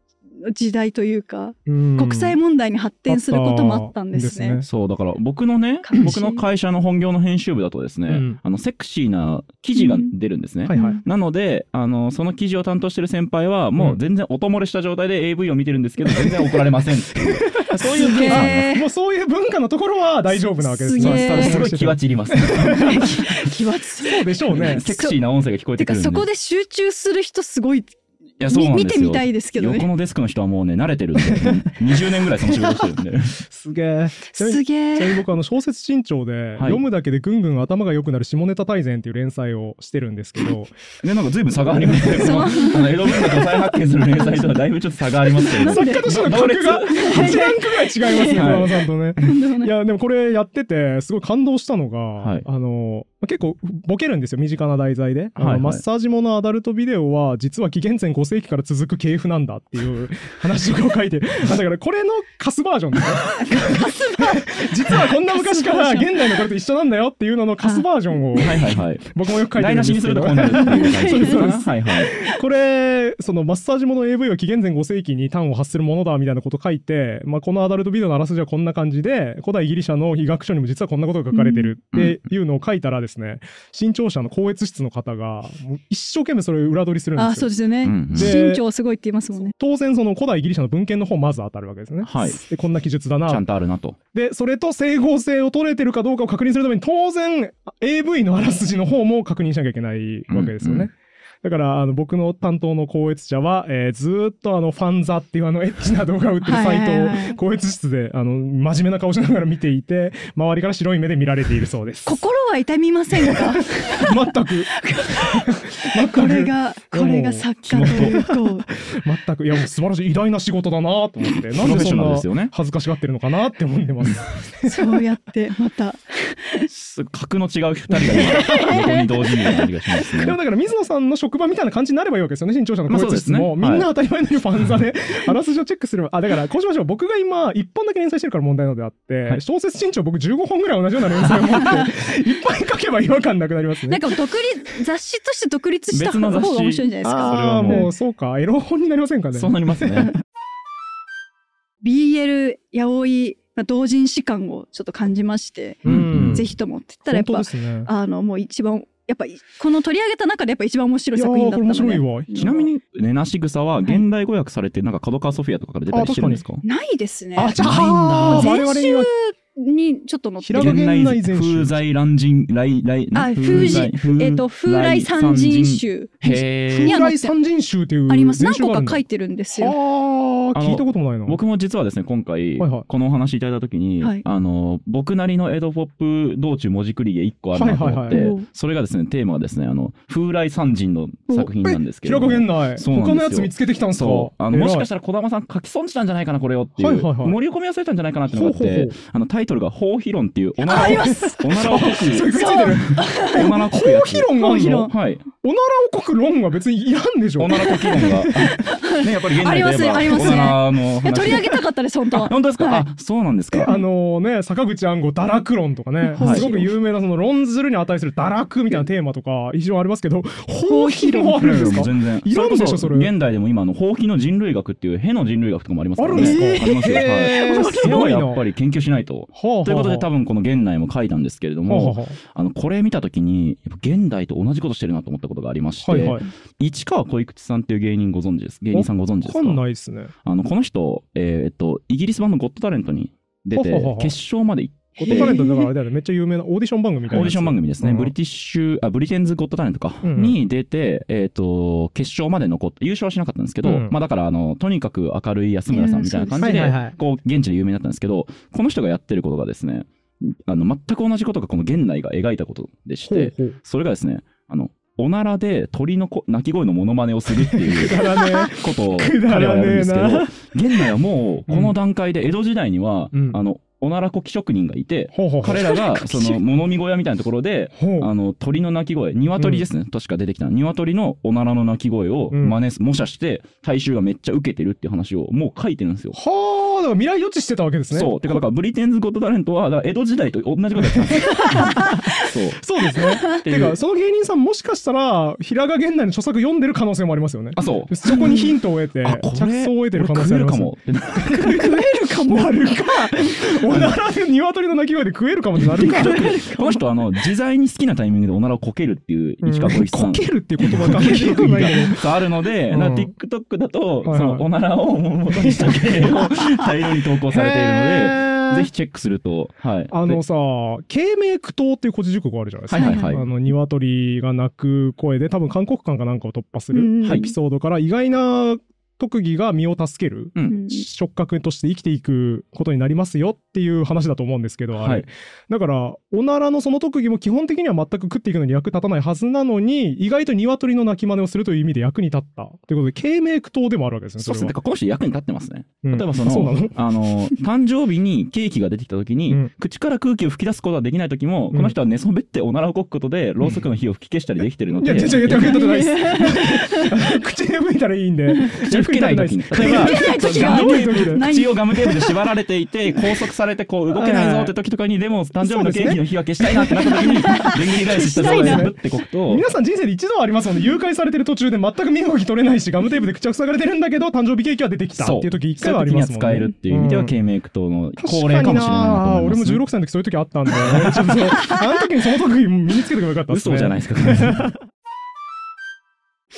時代というかうん国際問題に発展することもあったんですねすそう、だから僕のね僕の会社の本業の編集部だとですね、うんあの、セクシーな記事が出るんですね。はいはい。なので、あの、その記事を担当してる先輩は、もう全然音漏れした状態で AV を見てるんですけど、全然怒られませんっていう。[laughs] そういうケーもうそういう文化のところは大丈夫なわけですすげえまあすごい気は散ります。[laughs] 気はつそうでしょうね。セクシーな音声が聞こえてくるんで。てかそこで集中する人すごいいや、そうなん見ですよ。てみたいですけどね横のデスクの人はもうね、慣れてるんで、[laughs] 20年ぐらいその仕事してるんで。[laughs] すげえ。すげえちなみに僕あの小説新潮で、読むだけでぐんぐん頭が良くなる下ネタ大全っていう連載をしてるんですけど、[laughs] ね、なんか随分差がありますけど、そうあの江戸文学を再発見する連載とはだいぶちょっと差がありますけれど。作家としての格が8ランクぐらい違いますね、はいさんとね。いいや、でもこれやってて、すごい感動したのが、はいあの、あ結構ボケるんですよ身近な題材で、はいはい。マッサージものアダルトビデオは実は紀元前5世紀から続く系譜なんだっていう [laughs] 話を書いて。だからこれのカスバージョンですね実はこんな昔から現代のこれと一緒なんだよっていうののカスバージョンを。僕もよく書いてるんですけど。これそのマッサージもの AV は紀元前5世紀に端を発するものだみたいなこと書いて、まあ、このアダルトビデオのあらすじはこんな感じで古代ギリシャの医学書にも実はこんなことが書かれてるっていうのを書いたらですね新潮社の高越室の方が一生懸命それを裏取りするんですよ。あそうですよね、うんうんで身長すごいって言いますもんね当然その古代ギリシャの文献の方まず当たるわけですね。はいでこんな記述だちゃなんとあるなと。でそれと整合性を取れてるかどうかを確認するために当然 AV のあらすじの方も確認しなきゃいけないわけですよね。うんうんだからあの僕の担当の高越社は、えーずーっとあのファンザっていうあのエッチな動画を売ってるサイトを高越室であの真面目な顔しながら見ていて周りから白い目で見られているそうです。心は痛みませんか？[laughs] 全く全く [laughs] これがこれが作家というこう全くいやもう素晴らしい偉大な仕事だなと思って [laughs] なんでそんなですよね。恥ずかしがってるのかなって思ってます。そうやってまたす格の違う二人が今横に同時にいる感じがしますねでも。だから水野さんの職場みたいな感じになればいいわけですよね、新潮社の高越室も。まあねみんな当たり前のようにファンザで、あらすじをチェックすれば。あ、だから、こうしましょう。僕が今、1本だけ連載してるから問題なのであって、はい小説新潮僕15本ぐらい同じような連載を持って、いっぱい書けば違和感なくなりますね。[laughs] なんか独立雑誌として独立した方が面白いんじゃないですかああ、はもうもうそうか。エロ本になりませんかね。そうなりますね。BL やおいまあ同人誌感をちょっと感じまして、うんぜひともって言ったらやっぱね。あのもう一番やっぱこの取り上げた中でやっぱ一番面白い作品だったので。面白いわ。ちなみに、ねなし草は現代語訳されて、なんか角川ソフィアとかから出たりしてるんですか？ないですね。あ、じゃないんだにちょっと載ってる。げ現代全集風在乱人、来、来、あ風神えっと風来三人。集風来三人集っていうあります。何個か書いてるんですよ。あ聞いたこともないな。僕も実はですね、今回、はいはい。このお話いただいたときに、はい。あの、僕なりの江戸ポップ道中文字繰りで1個あるなと思って、はいはいはい。それがですね、テーマがですね、あの、風来三人の作品なんですけども。が現代。そう他のやつ見つけてきたんすか？あのもしかしたら。ら児玉さん書き損じたんじゃないかなこれをっていう、はいはいはい。盛り込み忘れたんじゃないかなっていうのがあってあのタイトルが「法秘論」っていうおならをおならをこく。おならをこくやつ法秘論があるの法秘論はい。おならをこく論は別にいらんでしょ。おならこき論が [laughs] ねやっぱり現代といえばありますありますね。取り上げたかったです本当本当ですか、はい。あそうなんですか。あのね、坂口安吾、堕落論とかね、はい。すごく有名なその論ずるに値する堕落みたいなテーマとか、一応ありますけど、法秘論あるんですか？全然。いらんでしょそれ現代でも今あの法秘の人類学っていうへの人類学とかもありますからね。あるんですか？ありますよ、はい。やっぱり研究しないとということで多分この現代も書いたんですけれども、はあはあのこれ見た時にやっぱ現代と同じことしてるなと思ったことがありまして、あはいはい。市川小池さんっていう芸人ご存知です？芸人さんご存知ですか？わかんないっすね。あのこの人、えーっとイギリス版の「ゴッドタレント」に出て決勝まで行ってゴッドタレントだからあれだよね、めっちゃ有名なオーディション番組みたいな。オーディション番組ですね、うん。ブリティッシュあブリテンズ・ゴッドタレントか、うん。うんに出て、えーっと決勝まで残って優勝はしなかったんですけど、うん。まあ、だからあのとにかく明るい安村さんみたいな感じで、うんそうですはいはいはい。こう現地で有名だったんですけどこの人がやってることがですねあの全く同じことがこの現代が描いたことでして、ほうそれがですね、あの、おならで鳥のこ鳴き声のモノマネをするっていうくだらねことをくだ彼はやるんですけど現代はもうこの段階で江戸時代には、うん。あの、おならこき職人がいて、彼らが [laughs] その物見小屋みたいなところで、あの鳥の鳴き声、鶏ですね、確か出てきた鶏のおならの鳴き声をうん真似す、模写して、大衆がめっちゃ受けてるっていう話をもう書いてるんですよ。はあ、だから未来予知してたわけですね。そう。てか、だからブリテンズ・ゴッド・タレントは、だから江戸時代と同じことやってたんですよ。[laughs] そう。そうですね。ていうてか、その芸人さんもしかしたら、平賀源内の著作読んでる可能性もありますよね。あ、そう。そこにヒントを得て、着想を得てる可能性ありまするかも食えるかもなるか。[laughs] おならで鶏の鳴き声で食えるかもってなるか。[laughs] この人あの自在に好きなタイミングでおならをこけるっていう市川小一さん。[laughs] こけるっていう言葉が聞いたことないあるので、うんな TikTok だと、はいはいそのおならを元にした芸を大量に投稿されているので、[laughs] ぜひチェックすると、はい。あのさ、慶明苦闘っていう古事熟語あるじゃないですか。はいはいはい。あの鶏が鳴く声で多分韓国館かなんかを突破すうんるエピソードから意外な特技が身を助けるうん触覚として生きていくことになりますよっていう話だと思うんですけど、あれ。はいだから、おならのその特技も基本的には全く食っていくのに役立たないはずなのに、意外と鶏の鳴き真似をするという意味で役に立った。ということで、慶明苦闘でもあるわけですね、そうですね。この人役に立ってますね。うん例えばその、そうなの？あの、誕生日にケーキが出てきた時に、うん口から空気を吹き出すことができない時も、うんこの人は寝そべっておならをこくことで、ろうそくの火を吹き消したりできてるので、いや、違う違う、役に立ってないです。口で吹いたらいいんで。けない時に。例えば、口をガムテープで縛られていて、拘束されて、こう、動けないぞって時とかに、でも、誕生日のケーキの火は消したいなってなった時に、でんぐり返しした状態でブッてこくと、皆さん人生で一度はありますので、誘拐されてる途中で全く身動き取れないし、ガムテープで口が塞がれてるんだけど、誕生日ケーキは出てきたっていう時一回はありますもんね。使えるっていう意味では、ん慶明苦闘の確恒例かもしれないなとかに。思います、ね。俺も16歳の時そういう時あったんで、ちょっとそうあの時に。その特技身に。つけておけばよかったですね。嘘じゃないですか。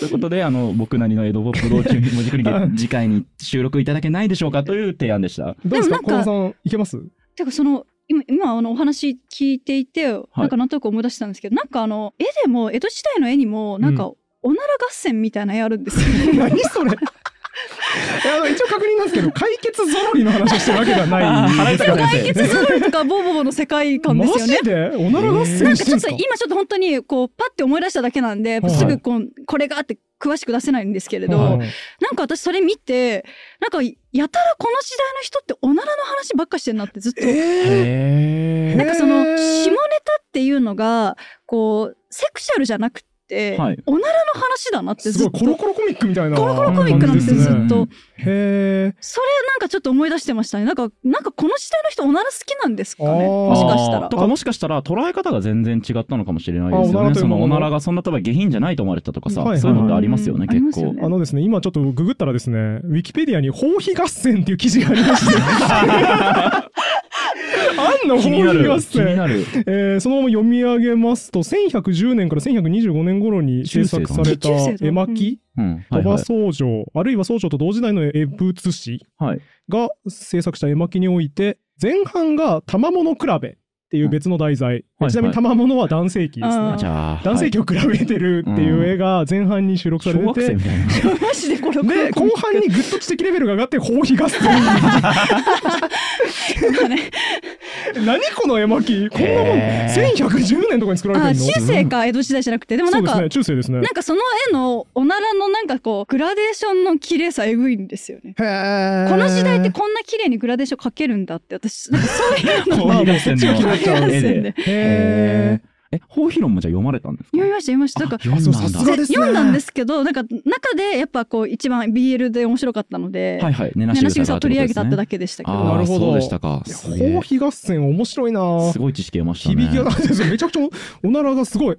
ということで、あの、僕なりの江戸ポップローチ文字クリ次回に収録いただけないでしょうかという提案でした。どうですかでもなんか？小野さん、いけます？てかその今今あのお話聞いていて、なんかなんとなく思い出したんですけどなんかあの絵でも江戸時代の絵にもなんか、うおなら合戦みたいな絵あるんですよね。[laughs] 何それ？あの一応確認なんですけど、解決ぞろりの話をしてるわけではないです解決解決ゾロリとかボーボーの世界観ですよね。マジ。でおなら合なん戦かちょっと今ちょっと本当にこうパッて思い出しただけなんで、はい。すぐこうこれがって詳しく出せないんですけれど、はい。なんか私それ見てなんかやたらこの時代の人っておならの話ばっかしてんなってずっと、へなんかその下ネタっていうのがこうセクシャルじゃなくて、はいおならの話だなってすずっとごいコロコロコミックみたいなコロコロコミックなんですよ、ねずっと。へえ。それなんかちょっと思い出してましたね。なんか、なんかこの時代の人おなら好きなんですかね？もしかしたらと。かもしかしたら捉え方が全然違ったのかもしれないですあおならよね。そのおならがそんな例えば下品じゃないと思われたとかさ、はいはいそういうのってありますよね、結構。すよねあのですね、今ちょっとググったらですね、ウィキペディアに包皮合戦っていう記事がありまして。[laughs] あんの？包気になる。気になる。えーそのまま読み上げますと、1110年から1125年頃に制作された絵巻。鳥羽宗城、あるいは宗城と同時代の絵仏師はい。が制作した絵巻において、前半が玉物比べっていう別の題材。はいちなみに玉物は男性器ですね。あー。じゃあ、男性器を比べてるっていう絵が前半に収録されてて、小学生みたいな。[laughs] マジで後半にぐっと知的レベルが上がって、包皮合戦。何この絵巻？こんなもん、へー。1110年とかに作られあてるの？中世か江戸時代じゃなくて。でもなんかそうですね、中世ですね。なんかその絵のおならのなんかこうグラデーションの綺麗さえぐいんですよね。この時代ってこんな綺麗にグラデーション描けるんだって私そういうの包皮合戦のまあもうそっちが気になっちゃう絵で。へへーえ、包皮論もじゃあ読まれたんですか？読みました読みました。なんかあ読んだんだ読んだんですけどなんか中でやっぱこう一番 BL で面白かったので、はいはい。寝なねなし草し草がを取り上げたってだけけでしたけど。なるほどそうでしたか。いやすげえ包皮合戦面白いなすごい知識得ましたね。響きがなんですよめちゃくちゃおおならがすごい。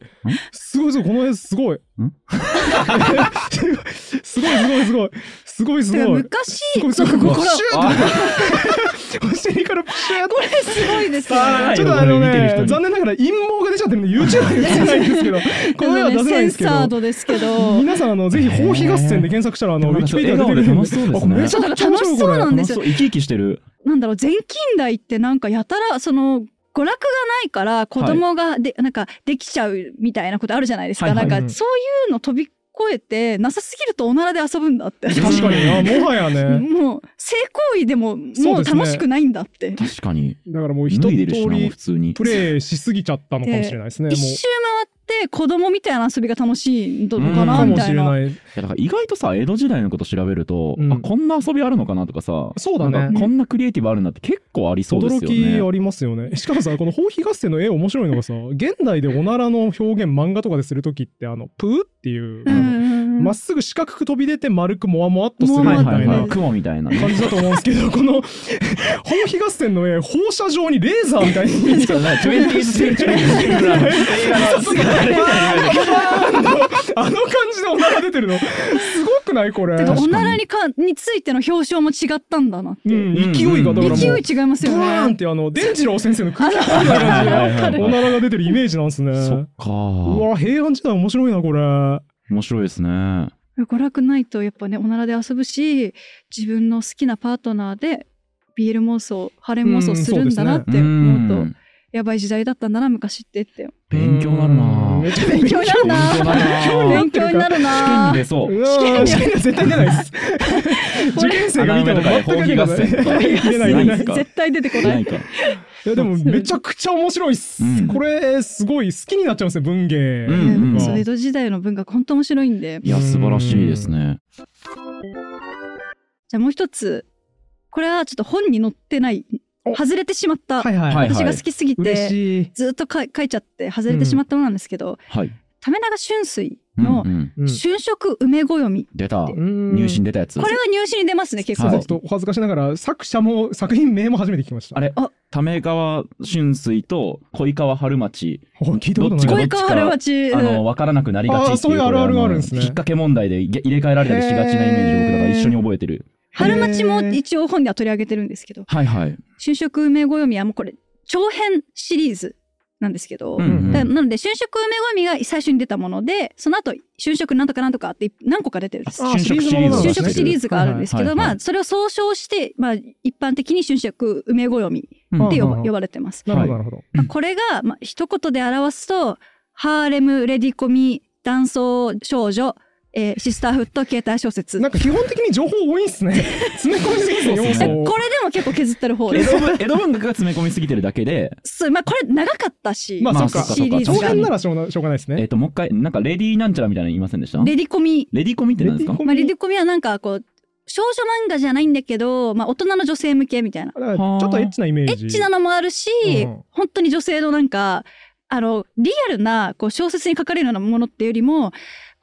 すごいすごい、この絵すごい。[laughs] すごいすごいすごい。すごいすごい。昔すごいすごい。そうこれプシューってお尻からプシュー [laughs] これすごいですよね。ちょっとあのね、残念ながら陰謀が出ちゃってるんで YouTube に映せないんですけど、[laughs] この絵は出せないんですけど。センサードですけど。皆さん、あの、ぜひ、包皮合戦で検索したら、あの、ウィキペディア出てくるんで楽しそうですねあめちゃくちゃ面白い、これ。そうなんですよ生き生きしてる。なんだろう前近代ってなんかやたらその娯楽がないから子供がで、なんかできちゃうみたいなことあるじゃないですか、はいはいうんなんかそういうの飛び越えてなさすぎるとおならで遊ぶんだって。確かに、あ [laughs] もはやね。もう性行為でももう楽しくないんだって。確かに。だからもう、一通り普通に。プレイしすぎちゃったのかもしれないですね。もう一周回って子供みたいな遊びが楽しいのかうんなかもみたいな。しれない。だから意外とさ江戸時代のこと調べると、うんあこんな遊びあるのかなとかさそうだねなんかこんなクリエイティブあるんだって結構ありそうですよ驚きねありますよね。しかもさ、この包皮合戦の絵面白いのがさ、現代でおならの表現漫画とかでするときって、あの、プーっていう、うんまっすぐ四角く飛び出て丸くもわもわっとするみたいなはいはいはい雲みたいな感じだと思うんですけど、この包皮合戦の絵、放射状にレーザーみたいに。そうだね 20th century 映画のあの感じでおなら出てるの。すごくないこれ。おならにかについての表彰も違ったんだな勢いがだから勢い違いますよブワーンっね。てあの、伝次郎先生の空気感みたいな感じ [laughs] おならが出てるイメージなんですね。そっかうわ、平安時代面白いな、これ。面白いですね。娯楽ないとやっぱねおならで遊ぶし自分の好きなパートナーでビール妄想ハレン妄想するんだなって思うと、うん。やばい時代だったんだな昔ってって勉強になるな。うん。めっちゃ勉強になるな。勉強になるな。勉強になる試験なに出そう。試験には絶対出ないです。生が見ても全く出てこない。絶対出てこなないいやでもめちゃくちゃ面白いっす。うんこれすごい好きになっちゃうんですよ文芸。うんうんそう江戸時代の文学本当面白いんでいや、素晴らしいですね。じゃあもう一つこれはちょっと本に載ってないお外れてしまった、はいはい。はい私が好きすぎ嬉て。ずっとか書いちゃって外れてしまったものなんですけど、はい。為永春水うんのうんうん春色梅暦、出た。うん入信出たやつ。これは入試に出ますね結構、はいちょっとお恥ずかしながら作者も作品名も初めて聞きました。あれあ為川春水と恋川春町。お聞いたことどっちがない。恋川春町あの、わからなくなりがちっていう。あーそういうあるあるがあるんですね引っ掛け問題で入れ替えられたりしがちなイメージを僕だから一緒に覚えてる。春町も一応本では取り上げてるんですけどはいはい。春色梅暦はもうこれ長編シリーズなんですけど、うんうん。だなので春色梅暦が最初に出たものでその後春色なんとかなんとかって何個か出てるんです。あ春色シリーズ春色シリーズがあるんですけど、はいはいはいまあそれを総称して、まあ、一般的に春色梅暦うんって呼ばうん呼ばれてます。なるほどなるほど。まあ、これが、まあ、一言で表すとハーレムレディコミ男装少女、えーシスターフット携帯小説なんか基本的に情報多いんすね。[laughs] 詰め込みすぎですね、要素を。これでも結構削ってる方です。江戸文江戸文学が詰め込みすぎてるだけで、そうまあ、これ長かったし、まあ、まあそうか。シリーズが編ならしょうがしょうがないですね。えっと、もう一回、なんかレディーなんちゃらみたいなの言いませんでした？レレディコミ、ディコミって何ですか？レディコまあ、レディコミはなんかこう少女漫画じゃないんだけど、まあ、大人の女性向けみたいなちょっとエッチなイメエージ。ッチなのもあるし、うん本当に女性のなんかあのリアルなこう小説に書かれるようなものっていうよりも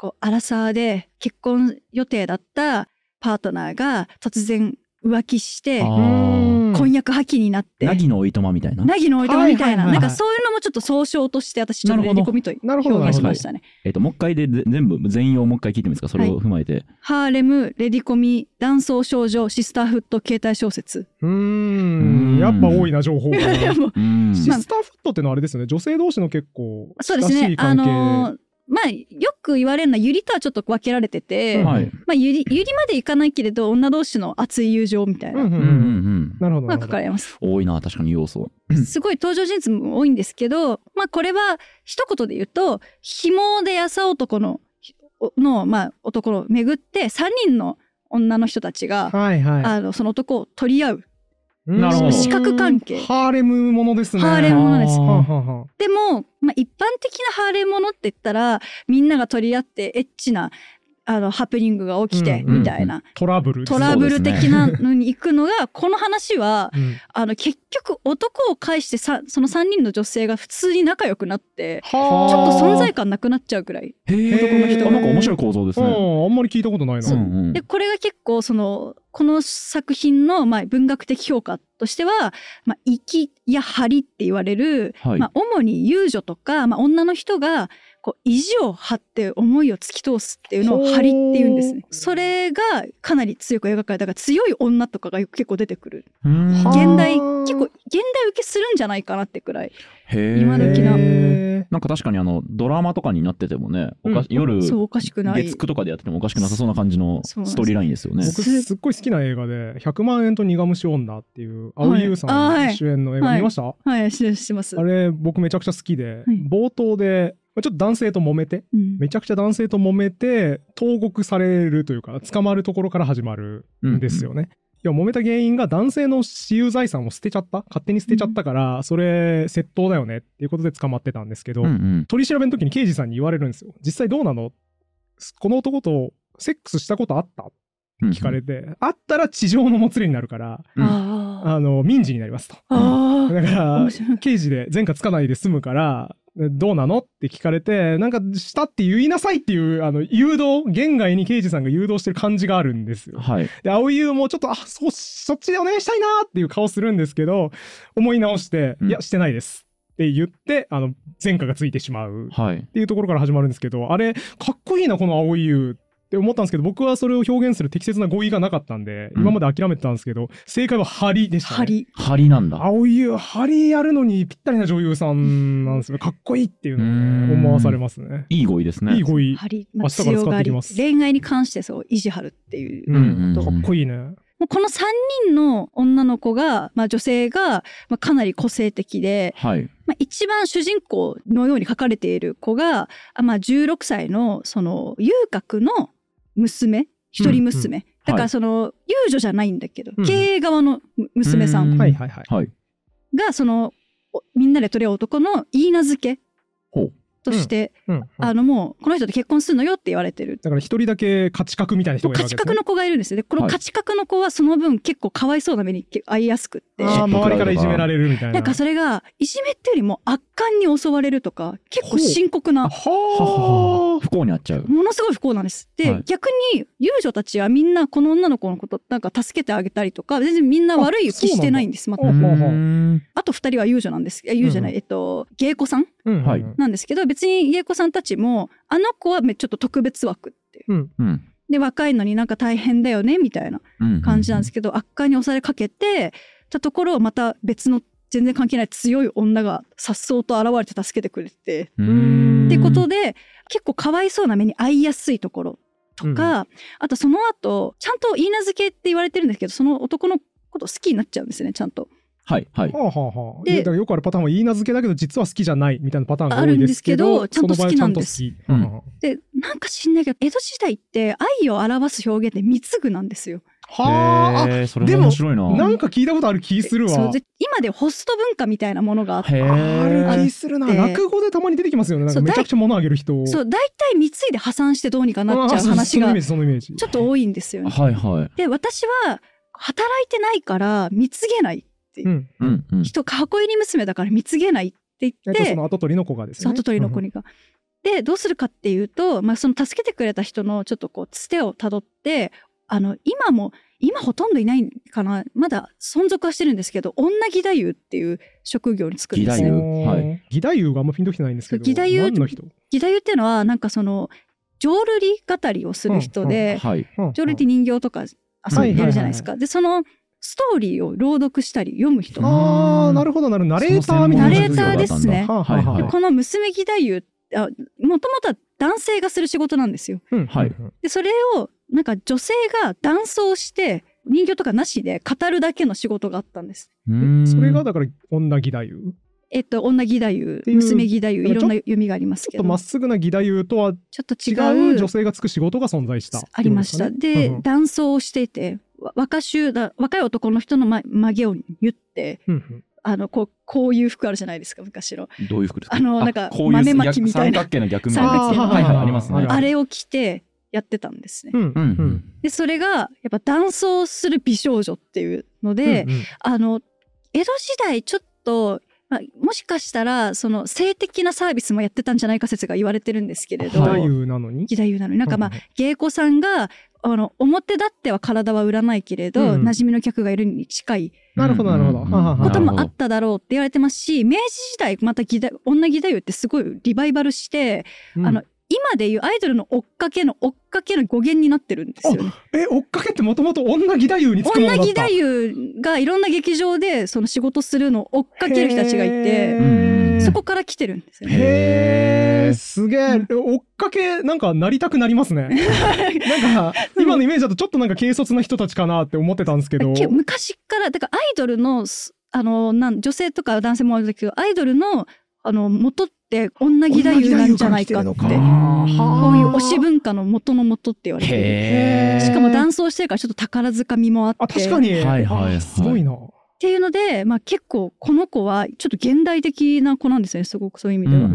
こうアラサーで結婚予定だったパートナーが突然浮気して婚約破棄になって。なぎのおいとまみたいな？なぎのおいとまみたいな、はいはいはいはいなんかそういうのもちょっと総称として私ちょっとレディコミと表現しましたね。えっと、もう一回でぜ全部、全容をもう一回聞いてもいいですか？それを踏まえて。ハーレム、レディコミ、男装少女、シスターフット、携帯小説。うんん。やっぱ多いな、情報が。[laughs] シスターフットってのはあれですよね。女性同士の結構そうですね。あ親しい関係。のーまあ、よく言われるのは、ゆりとはちょっと分けられてて、うんはい。まあ、ゆり、ゆりまでいかないけれど、女同士の熱い友情みたいなのうんうんうんうんうん。なるほど。ながるほど書かれます。多いな、確かに要素。[laughs] すごい登場人物も多いんですけど、まあ、これは一言で言うと、紐で優男の、の、まあ、男を巡って、3人の女の人たちが、はいはい。あの、その男を取り合う。なるほど。視覚関係。ハーレムものですね。ハーレムものです。でも、まあ、一般的なハーレムものって言ったら、みんなが取り合ってエッチな、あの、ハプニングが起きて、うんみたいな、トラブル。トラブル的なのに行くのが、この話は、うん。あの、結局男を介してさ、その3人の女性が普通に仲良くなって、はあ。ちょっと存在感なくなっちゃうくらい。へ男の人あなんか面白い構造ですね。うんあんまり聞いたことないな。うんうん。で、これが結構、その、この作品の、まあ、文学的評価としては、まあ、粋や張って言われる、はい。まあ、主に遊女とか、まあ、女の人が、こう、意地を張って思いを突き通すっていうのを張りって言うんですね。それがかなり強く描かれたから、強い女とかが結構出てくる。現代、結構、現代受けするんじゃないかなってくらい。今時なへなんか確かにあの、ドラマとかになっててもね、おかうん夜、そう、おかしくない。月9とかでやっててもおかしくなさそうな感じのストーリーラインですよねー。僕すっごい好きな映画で「100万円と苦虫女」っていう青井優さん主演の映画はい見ました、はい、してしてます。あれ僕めちゃくちゃ好きで、はい冒頭でまあちょっと男性と揉めてうん。めちゃくちゃ男性と揉めて投獄されるというか捕まるところから始まるんですよね。いや揉めた原因が男性の私有財産を捨てちゃった勝手に捨てちゃったから、それ窃盗だよねっていうことで捕まってたんですけど、うんうん。取り調べの時に刑事さんに言われるんですよ。実際どうなの？この男とセックスしたことあった？聞かれて、あったら地上のもつれになるから、うん。あの、民事になりますと。だから刑事で前科つかないで済むから、どうなの？って聞かれて、なんかしたって言いなさいっていう、あの、誘導、言外に刑事さんが誘導してる感じがあるんですよ。はい。で、青井優もちょっと、あ、そう、そっちでお願いしたいなっていう顔するんですけど、思い直して、うんいや、してないです。って言って、あの、前科がついてしまう。はい。っていうところから始まるんですけど、あれ、かっこいいな、この青い優って思ったんですけど、僕はそれを表現する適切な語彙がなかったんで、うん今まで諦めてたんですけど、正解はハリでした、ね。ハ。リ。針なんだ。青い優、ハリやるのにぴったりな女優さんなんですよ。かっこいいっていうのを思わされますね。いい語彙ですね。いい語彙。ハリ。明日から使ってきます恋愛に関してそう、意地張るっていう。ううんん、かっこいいね。もうこの3人の女の子が、まあ、女性が、まあ、かなり個性的で、はい。まあ、一番主人公のように書かれている子が、あまあ、16歳のその遊郭の娘？一人娘？だからその、遊女じゃないんだけど、うん経営側の娘さうんんはいはいはい。はい。が、その、おみんなで取り合う男の言い名付け。として、うんうんあのもう、この人と結婚するのよって言われてる。だから一人だけ価値格みたいな人がいる価わけですね。値格の子がいるんですよ。で、このはい価値格の子はその分結構かわいそうな目に遭いやすくって。ああ、周りからいじめられるみたいな。なんかそれが、いじめってよりも圧巻に襲われるとか、結構深刻な、は不幸にあっちゃう。ものすごい不幸なんです。で、はい逆に、遊女たちはみんなこの女の子のこと、なんか助けてあげたりとか、全然みんな悪い気してないんです。またあと二人は遊女なんです。遊女じゃない、うんえっと、芸妓さんあ。うんはいなんですけど、別に芸妓さんたちも、あの子はめちょっと特別枠って。うん。うん。で、若いのになんか大変だよね、みたいなうん感じなんですけど、悪化に押されかけてたところ、また別の全然関係ない強い女が颯爽と現れて助けてくれて、うんってことで、結構かわいそうな目に遭いやすいところとか、あとその後、ちゃんと言い名付けって言われてるんですけど、その男のこと好きになっちゃうんですね、ちゃんと。はい、はい。はあはあはあ。でで、だからよくあるパターンは言い名付けだけど実は好きじゃないみたいなパターンがあるんですけどちゃんと好きなんです。うんで、なんか知んないけど、江戸時代って愛を表す表現って貢ぐなんですよ。はあ。でもも面白いな。んか聞いたことある気するわ。今でホスト文化みたいなものがあって、へあーる気するな。で落語でたまに出てきますよね。なんかめちゃくちゃ物あげる人。そう、大体貢いで破産してどうにかなっちゃう話がそのイメージ、そのイメージ。ちょっと多いんですよね。はい、はい。で、私は働いてないから貢げない。うん。うん、うん。人、箱入り娘だから貢げないって言えっと、って、その後取りの子がですね。里取りの子にが。で、どうするかっていうと、まあ、その助けてくれた人のちょっとこう、つてをたどって、あの、今も、今ほとんどいないかな、まだ存続はしてるんですけど、女義太夫っていう職業に就くんです義よ。義太夫？があんまピンときてないんですけど。義太夫義太夫っていうのは、なんかその、浄瑠璃語りをする人で、はい。浄瑠璃って人形とか遊んでるじゃないですか。で、そのストーリーを朗読したり読む人。ああ、なるほど、なるほど。ナレーターみたいな。ナレーターですねはあはあはいこの娘義太夫あもともとは男性がする仕事なんですよ。うんはいうんで、それを、なんか女性が男装して、人形とかなしで語るだけの仕事があったんです。うんそれがだから女義太夫？えっと、女義太夫、娘義太夫、いろんな読みがありますけど、ちょっとまっすぐな義太夫とはちょっと違違うう女性がつく仕事が存在した。ありました。で、うんうん男装をしていて、わ若衆だ、若い男の人のま曲げを言って、うんうんあの、こう、こういう服あるじゃないですか、昔の。どういう服ですか？あのなんか豆まきみたいな逆三角形の逆。三角形のはいはい、ありますね。あれを着てやってたんですね。うんうんうん。で、それが、やっぱ男装する美少女っていうので、うんうんあの、江戸時代ちょっと、まあ、もしかしたら、その性的なサービスもやってたんじゃないか説が言われてるんですけれど、義はい太夫なのに？義太夫なのに。なんかまあう、芸妓さんが、あの、表立っては体は売らないけれど、うん。馴染みの客がいるに近いなるほどなるほど。こともあっただろうって言われてますし、明治時代、また女義太夫ってすごいリバイバルして、うん。あの、今でいうアイドルの追っかけの追っかけの語源になってるんですよね。え、追っかけってもともと女義太夫につくもの女だった？義太夫がいろんな劇場でその仕事するのを追っかける人たちがいて、うんそこから来てるんですよね。へーすげえ。追っかけ、なんかなりたくなりますね。[laughs] なんか、今のイメージだとちょっとなんか軽率な人たちかなって思ってたんですけど。け昔からだからアイドルのすあのなん女性とか男性もあるんだけどアイドルのあの元って女義太夫なんじゃないかってこういう推し文化の元の元って言われてしかも男装してるからちょっと宝塚みもあってあ、確かに。はいはいはいあすごいな。っていうので、まあ、結構この子はちょっと現代的な子なんですよねすごくそういう意味では。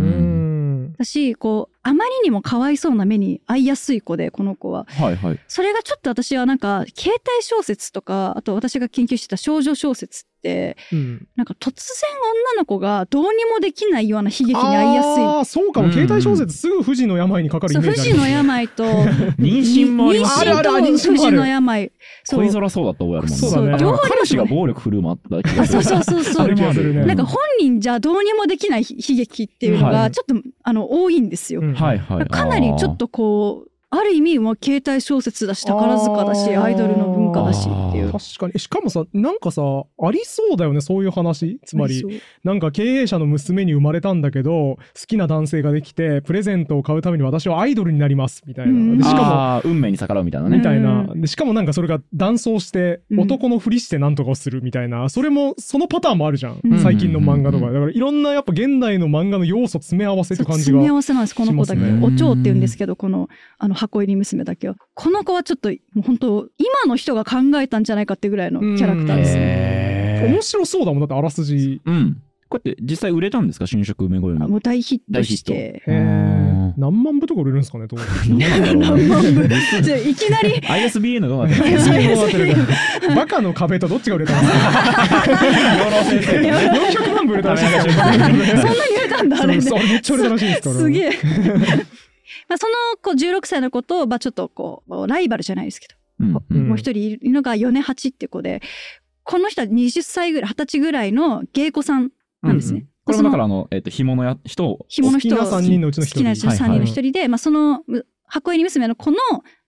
だしこうあまりにもかわいそうな目に遭いやすい子でこの子は。はいはい。それがちょっと私はなんか携帯小説とかあと私が研究してた少女小説ってうん。なんか突然女の子がどうにもできないような悲劇に遭いやすい。ああ、そうかも。うん。携帯小説すぐ富士の病にかかるイメージあり治の病と [laughs] 妊娠もあります。妊娠とあるある妊娠不治の病そう。恋空そうだった覚えあるもんそうだね。あ両方彼氏が暴力振る舞った気がする。あそうそうそうそう。ね。なんか本人じゃどうにもできない悲劇っていうのはい。がちょっと、あの多いんですよ。うん。はいはい。かなりちょっとこうある意味もう携帯小説だし宝塚だしアイドルの文化だしっていう。確かに。しかもさ、なんかさ、ありそうだよね、そういう話。つまり、なんか経営者の娘に生まれたんだけど、好きな男性ができて、プレゼントを買うために私はアイドルになります、みたいな。うんでしかも、運命に逆らうみたいなね。みたいなう。で、しかもなんかそれが男装して、うん男のふりしてなんとかをするみたいな、それも、そのパターンもあるじゃん。うん最近の漫画とか。うんだからいろんなやっぱ現代の漫画の要素詰め合わせって感じが詰め合。わせなんですこの子だけ、お蝶って言うんですけどこのあの箱入り娘だけは。この子はちょっともう本当今の人が考えたんじゃないかってぐらいのキャラクターです。ね。へ面白そうだもん。だってあらすじ。ーうん。こうやって実際売れたんですか？新色梅ごよみ。あもう大ヒットして。何万部とか売れるんですかねと思って何万部？じゃあいきなり。ISBN どうなってるバカの壁とどっちが売れたんですか？[laughs] 400万部売れたらしいそんなに売れたんだあれね。そうそうめっちゃ売れたらしいですから。すげえ。まあその子16歳の子と、まあ、ちょっとこうライバルじゃないですけど、うんうんんもう一人いるのが米八って子でこの人は20歳ぐらい20歳ぐらいの芸妓さんなんですね。うんこれもだからあの、えっと、紐のや人？を。紐の人好きな三人のうちの一人好きな人はいはい3人の一人で、まあ、そのむ箱入り娘の子の、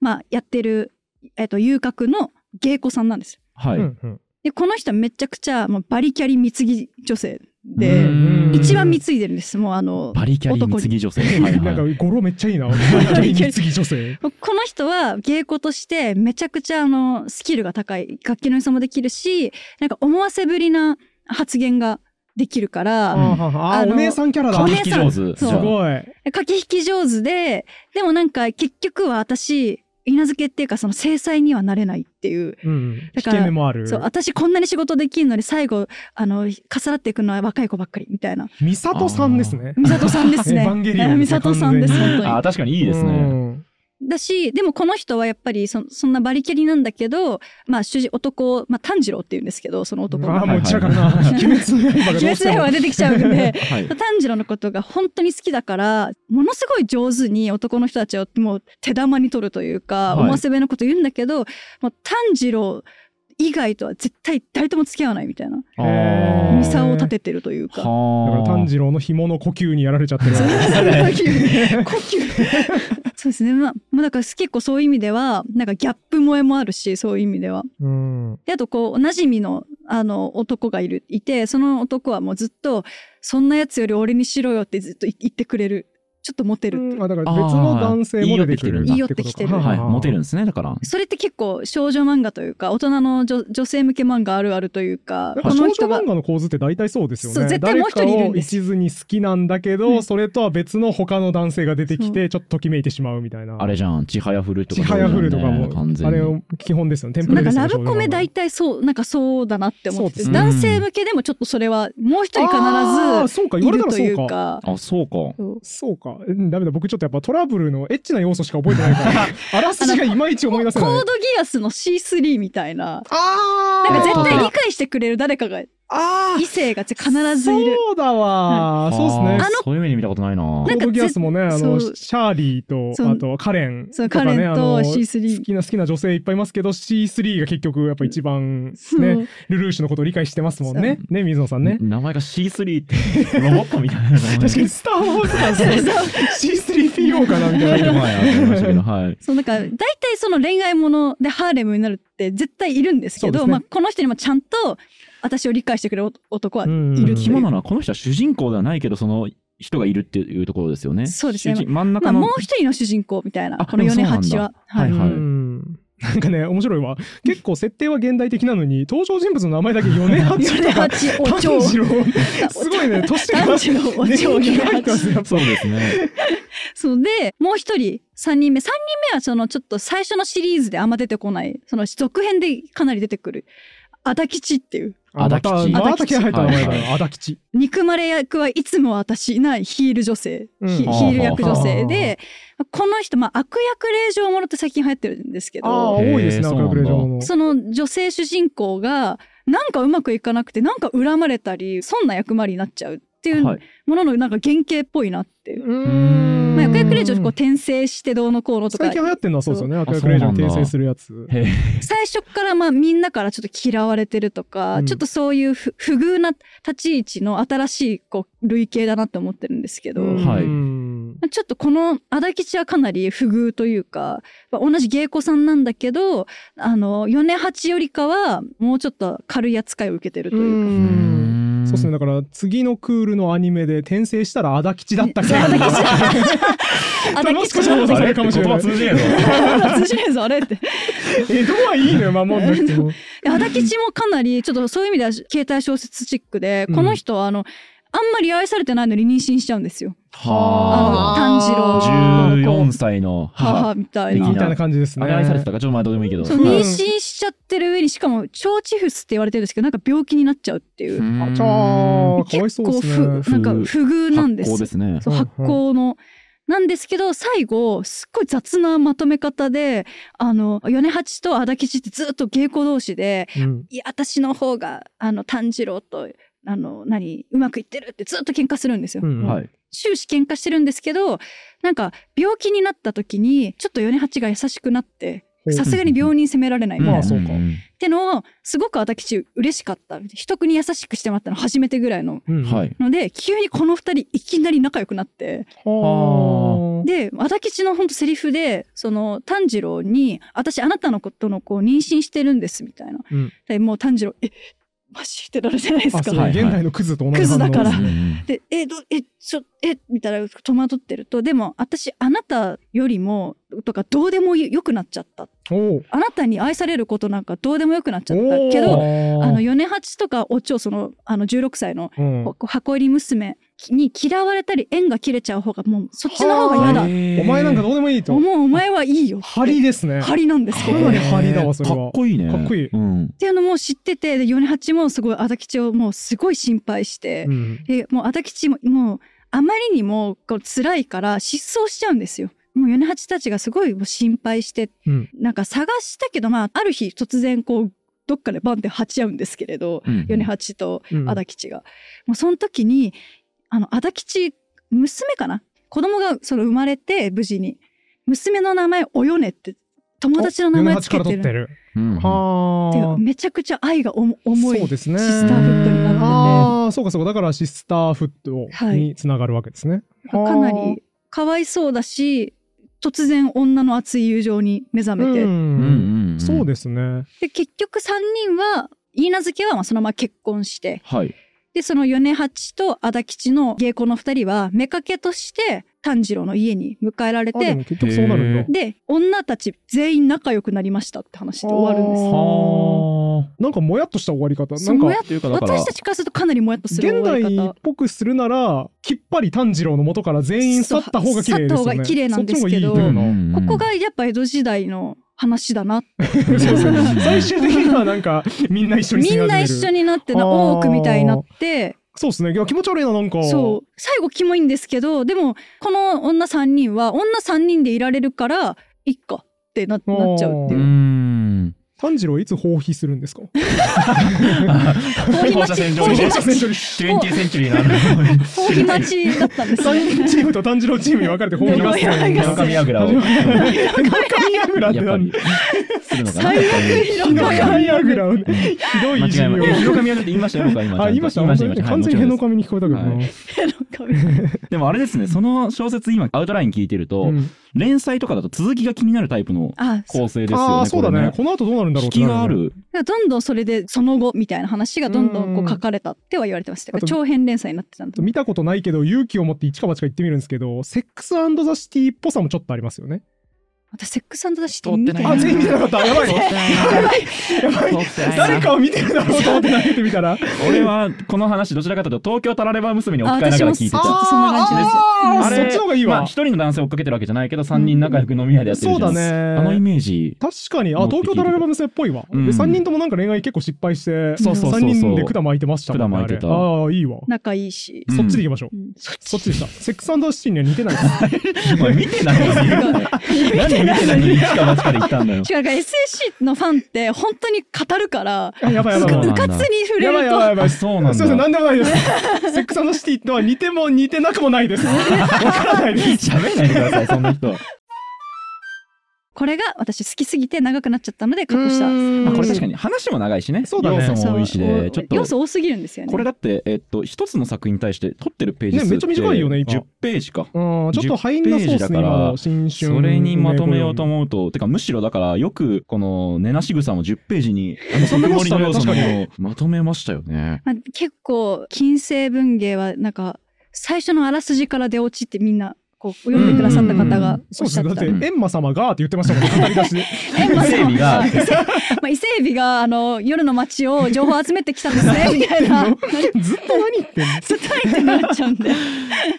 まあ、やってる、えっと遊郭の芸妓さんなんですよ。はい。うんうんでこの人はめちゃくちゃもうバリキャリ貢ぎ女性で、うん一番貢いでるんですもうあのバリキャリ貢ぎ女性。は [laughs] いなんかはい。語呂めっちゃいいな。バリキャリ貢ぎ女性。この人は芸妓としてめちゃくちゃあのスキルが高い楽器の演奏もできるしなんか思わせぶりな発言ができるから、ああ、あのお姉さんキャラだ。お姉聞き上手。そうすごい。駆け引き上手ででもなんか結局は私稲付けっていうかその制裁にはなれないっていううん。引だからけ目もある。そう私こんなに仕事できるのに最後あのかさらっていくのは若い子ばっかりみたいな美里さんですね。美里さんですね [laughs] 美里さんです本当にあ、確かにいいですね。うんだしでもこの人はやっぱりそそんなバリキャリなんだけどまあ主人男、まあ、炭治郎っていうんですけどその男がああ、もううちだからな。[laughs] 鬼滅の刃が鬼滅の刃が。出てきちゃうんではい。炭治郎のことが本当に好きだからものすごい上手に男の人たちをもう手玉に取るというか、はい思わせぶりなこと言うんだけどもう炭治郎以外とは絶対誰とも付き合わないみたいなミサを立ててるというか。だからはあ。炭治郎の紐の呼吸にやられちゃってる。[laughs] 呼吸呼吸そうですね。まあまあだから結構そういう意味ではなんかギャップ萌えもあるしそういう意味では。うん。であとこうおなじみのあの男がいるいてその男はもうずっと「そんなやつより俺にしろよ」ってずっと言ってくれるちょっとモテるあだから別の男性も出てくる言い寄ってきてるはい。モテるんんですね、だから。それって結構少女漫画というか大人の女女性向け漫画あるあるというかなんか少女漫画の構図って大体そうですよね。そう絶対もう一人いるんです一途に好きなんだけど、はいそれとは別の他の男性が出てきそて、ちょっとときめいてしまうみたいな。あれじゃん、ちはやふるとか。ちはやふるとかも、完全に。あれを基本ですよね。テンプなんかレですよね。ラブコメ大少体そうなんかそうだなって思って男性向けでもちょっとそれはもう一人女漫画あそうか、ず言われいるというたらそうか。か。あ、そうか。そうそうか。うんダメだ。僕ちょっとやっぱトラブルのエッチな要素しか覚えてないから、[laughs] あらすじがいまいち思い出せない。コードギアスの C3 みたいなあーなんか絶対理解してくれる誰かがあー異性が必ずいるそうだわ、そうですねあー。そういう目で見たことないな。コードギアスもね、あの、シャーリーと、あとカレンとかね、カレンとあの C3 好きな好きな女性いっぱいいますけど、C3 が結局やっぱ一番ね、ルルーシュのことを理解してますもんね。ね、水野さんね。名前が C3 ってロボットみたいな名前。[laughs] 確かにスター・ウォーズ感そう C3PO かなみたいな。前ありましたけど、はい。そうなんか大体その恋愛ものでハーレムになるって絶対いるんですけどねまあ、この人にもちゃんと私を理解してくれる男はいうんるっていなのは、この人は主人公ではないけど、その人がいるっていうところですよね。そうですね真んまあ、中の。もう一人の主人公みたいなあこの米八は。はいはいうん [laughs] なんかね、面白いわ。結構設定は現代的なのに、[laughs] 登場人物の名前だけ米八米 [laughs] とか、炭蝶治郎。すごいね、年が。炭治郎お蝶そうですね。そうでもう一人三人目三人目はそのちょっと最初のシリーズであんま出てこないその続編でかなり出てくるあだ吉っていうあまた足立また気合入った名前。あだきち。憎まれ役はいつも私いないヒール女性、うんヒール役女性はあでこの人、まあ、悪役令状ものって最近流行ってるんですけああ、ど多いですね、へー赤くれ状の。その女性主人公がなんかうまくいかなくてなんか恨まれたりそんな役回りになっちゃうっていうはい。もののなんか原型っぽいなっていう。うーんまあ、悪役令状こう転生してどうのこうのとか最近流行ってるのはそうですよね。そう赤役令転生するやつ。最初からまあみんなからちょっと嫌われてるとか、うんちょっとそういう不不遇な立ち位置の新しいこう類型だなって思ってるんですけど、うんはいちょっとこの足立はかなり不遇というか、まあ同じ芸妓さんなんだけどあの米八よりかはもうちょっと軽い扱いを受けてるというか。うんそうですね。だから次のクールのアニメで転生したらアダ吉だったっけあだ吉あだ吉かもしれないかもしれない言葉通じねえぞ。通じねえぞあれって。江戸はいいのよ、守んなくても。足立もかなりちょっとそういう意味では携帯小説チックで、うんこの人はあのあんまり愛されてないのに妊娠しちゃうんですよ。はあの炭治郎14歳の母みたいな的。みたいな感じですね。愛されてたかちょっとまあどうでもいいけど。そううん妊娠しちゃってる上にしかも腸チフスって言われてるんですけどなんか病気になっちゃうっていう、うんあちゃー、かわいそうです結構ね。ふなんか不遇なんです発酵ですね。そううん発酵の。なんですけど最後すっごい雑なまとめ方であの米八と足立ってずっと稽古同士でうんいや私の方があの炭治郎とあの何？うまくいってるってずっと喧嘩するんですよ。うんはい。終始喧嘩してるんですけどなんか病気になった時にちょっと米八が優しくなってさすがに病人責められないみたいな。ってのをすごく私嬉しかった人に優しくしてもらったの初めてぐらいのうんはい。ので急にこの二人いきなり仲良くなってはあ。で和田吉の本当セリフでその炭治郎に「私あなたのことの子を妊娠してるんです」みたいな。うんでもう炭治郎「えマジ?」ってなるじゃないですあ、か。現代のクズと同じクズだから。ですね。うんで「えどえちょえみたいな戸惑ってるとでも私あなたよりもとかどうでもよくなっちゃった。あなたに愛されることなんかどうでもよくなっちゃった。けおどー。あの米八とかお蝶そのあの16歳の箱入り娘に嫌われたり縁が切れちゃう方がもうそっちの方が嫌だはお前なんかどうでもいいと。もうお前はいいよってハリですね。ハリなんですけかどっなりハリだわそれはかっこいいね。かっこいいうん。ていうのも知っててで米八もすごい足吉をもうすごい心配して、うんでもう足吉ももうあまりにもこう辛いから失踪しちゃうんですよ。もう米八たちがすごいもう心配してうんなんか探したけどまあある日突然こうどっかでバンって鉢合うんですけれど、うん米八とうん足吉が。もうその時にあの足吉娘かな？子供がその生まれて無事に娘の名前およねって友達の名前つけてるってる。うんはあ。めちゃくちゃ愛が重重いそうですね。シスターフットになっててああ、そうかそうか。だからシスターフットはいにつながるわけですね。かなりかわいそうだし突然女の熱い友情に目覚めて、うんうんうん。そうですね。で結局3人は許嫁はまあそのまま結婚してはい。でその米八と足吉の芸妓の2人は妾として炭治郎の家に迎えられて。で女たち全員仲良くなりましたって話で終わるんですはあなんかもやっとした終わり方。なんか私たちからするとかなりもやっとする現終わり方代っぽくするならきっぱり炭治郎の元から全員去った方が綺麗ですよね。去った方が綺麗なんですけどここがやっぱ江戸時代の話だな最終的にはなんかみんな一緒にみんな一緒になってな多くみたいになって。そうですね。いや気持ち悪いななんか。そう。最後キモいんですけどでもこの女3人は女3人でいられるからいっかってななっちゃうってういう。ん。炭治郎いつ放棄するんですか？放放射線上。放射線20センチュリーな放棄待ちだったんです3ね。人チームと炭治郎チームに分かれて放棄合戦放棄合戦の神櫓を。神櫓ってやっぱり何するのかな。最悪日の神櫓をねひどい間いじめを違いない。え、広神櫓って言いましたよ、僕は今。あ言いました？言いました。完全にはいへの神に聞こえたけどな、は [laughs] でもあれですね、その小説今、アウトライン聞いてると、うん連載とかだと続きが気になるタイプのあ構成ですよね。ああそうだね。この後どうなるんだろう引ってなきがある。どんどんそれでその後みたいな話がどんどんこううん書かれたっては言われてました長編連載になってたんで見たことないけど勇気を持って一か八か言ってみるんですけどセックスザ・シティっぽさもちょっとありますよね私セックスザシティ見て通ってない。あ全員見てなかった。やばい。やばい。誰かを見てるだろうと思って投げてみたら。俺はこの話どちらかというと東京タラレバ娘に置き換えながら聞いてた。そんな感じです。あれそっちの方がいいわ。まあ一人の男性を追っかけてるわけじゃないけど三人仲良く飲み屋でやってるそうだね。あのイメージ。確かに。あ東京タラレバ娘っぽいわ、うんで3人ともなんか恋愛結構失敗してそうそうそうそう。3人で管巻いてました管巻いてた。あれ。ああいいわ、仲いいし、うん。そっちでいきましょう。うん。そっちでした。セックスザ・シティには似てない [laughs] 見てない [laughs] てないのに一か八かで言ったんだよ。違うから SAC のファンって本当に語るからあやばいやばいうかつに触れやばいるとやばいやばいあそうなんだすいません、なんでもないです。セックスザシティとは似ても似てなくもないです。[laughs] わからないです。喋んないでください、そんな人。これが私好きすぎて長くなっちゃったのでカットしたまあこれ確かに話も長いしね。そうだね要素も多いしで、ちょっと。要素多すぎるんですよねこれだって、えっと、一つの作品に対して撮ってるページ数って、ねめっちゃ短いよね今10ページか。うん、ちょっと入んなそうですね、10ページだから今の新春。それにまとめようと思うと、てかむしろだからよくこの寝なし草も10ページに、あの、まとめましたねの要素確かもまとめましたよね。まあ、結構近世文芸はなんか最初のあらすじから出落ちってみんなこう読んでくださった方がうんそうですね。おっしゃってた。だって、エンマ様がって言ってまし。たもん。ね、語り出しで。エンマ伊勢海老が。[laughs] まあ、伊勢海老があの夜の街を情報集めてきたんですね [laughs] みたいな。[laughs] ずっと何言ってんの？ずっと言ってなっちゃうんで。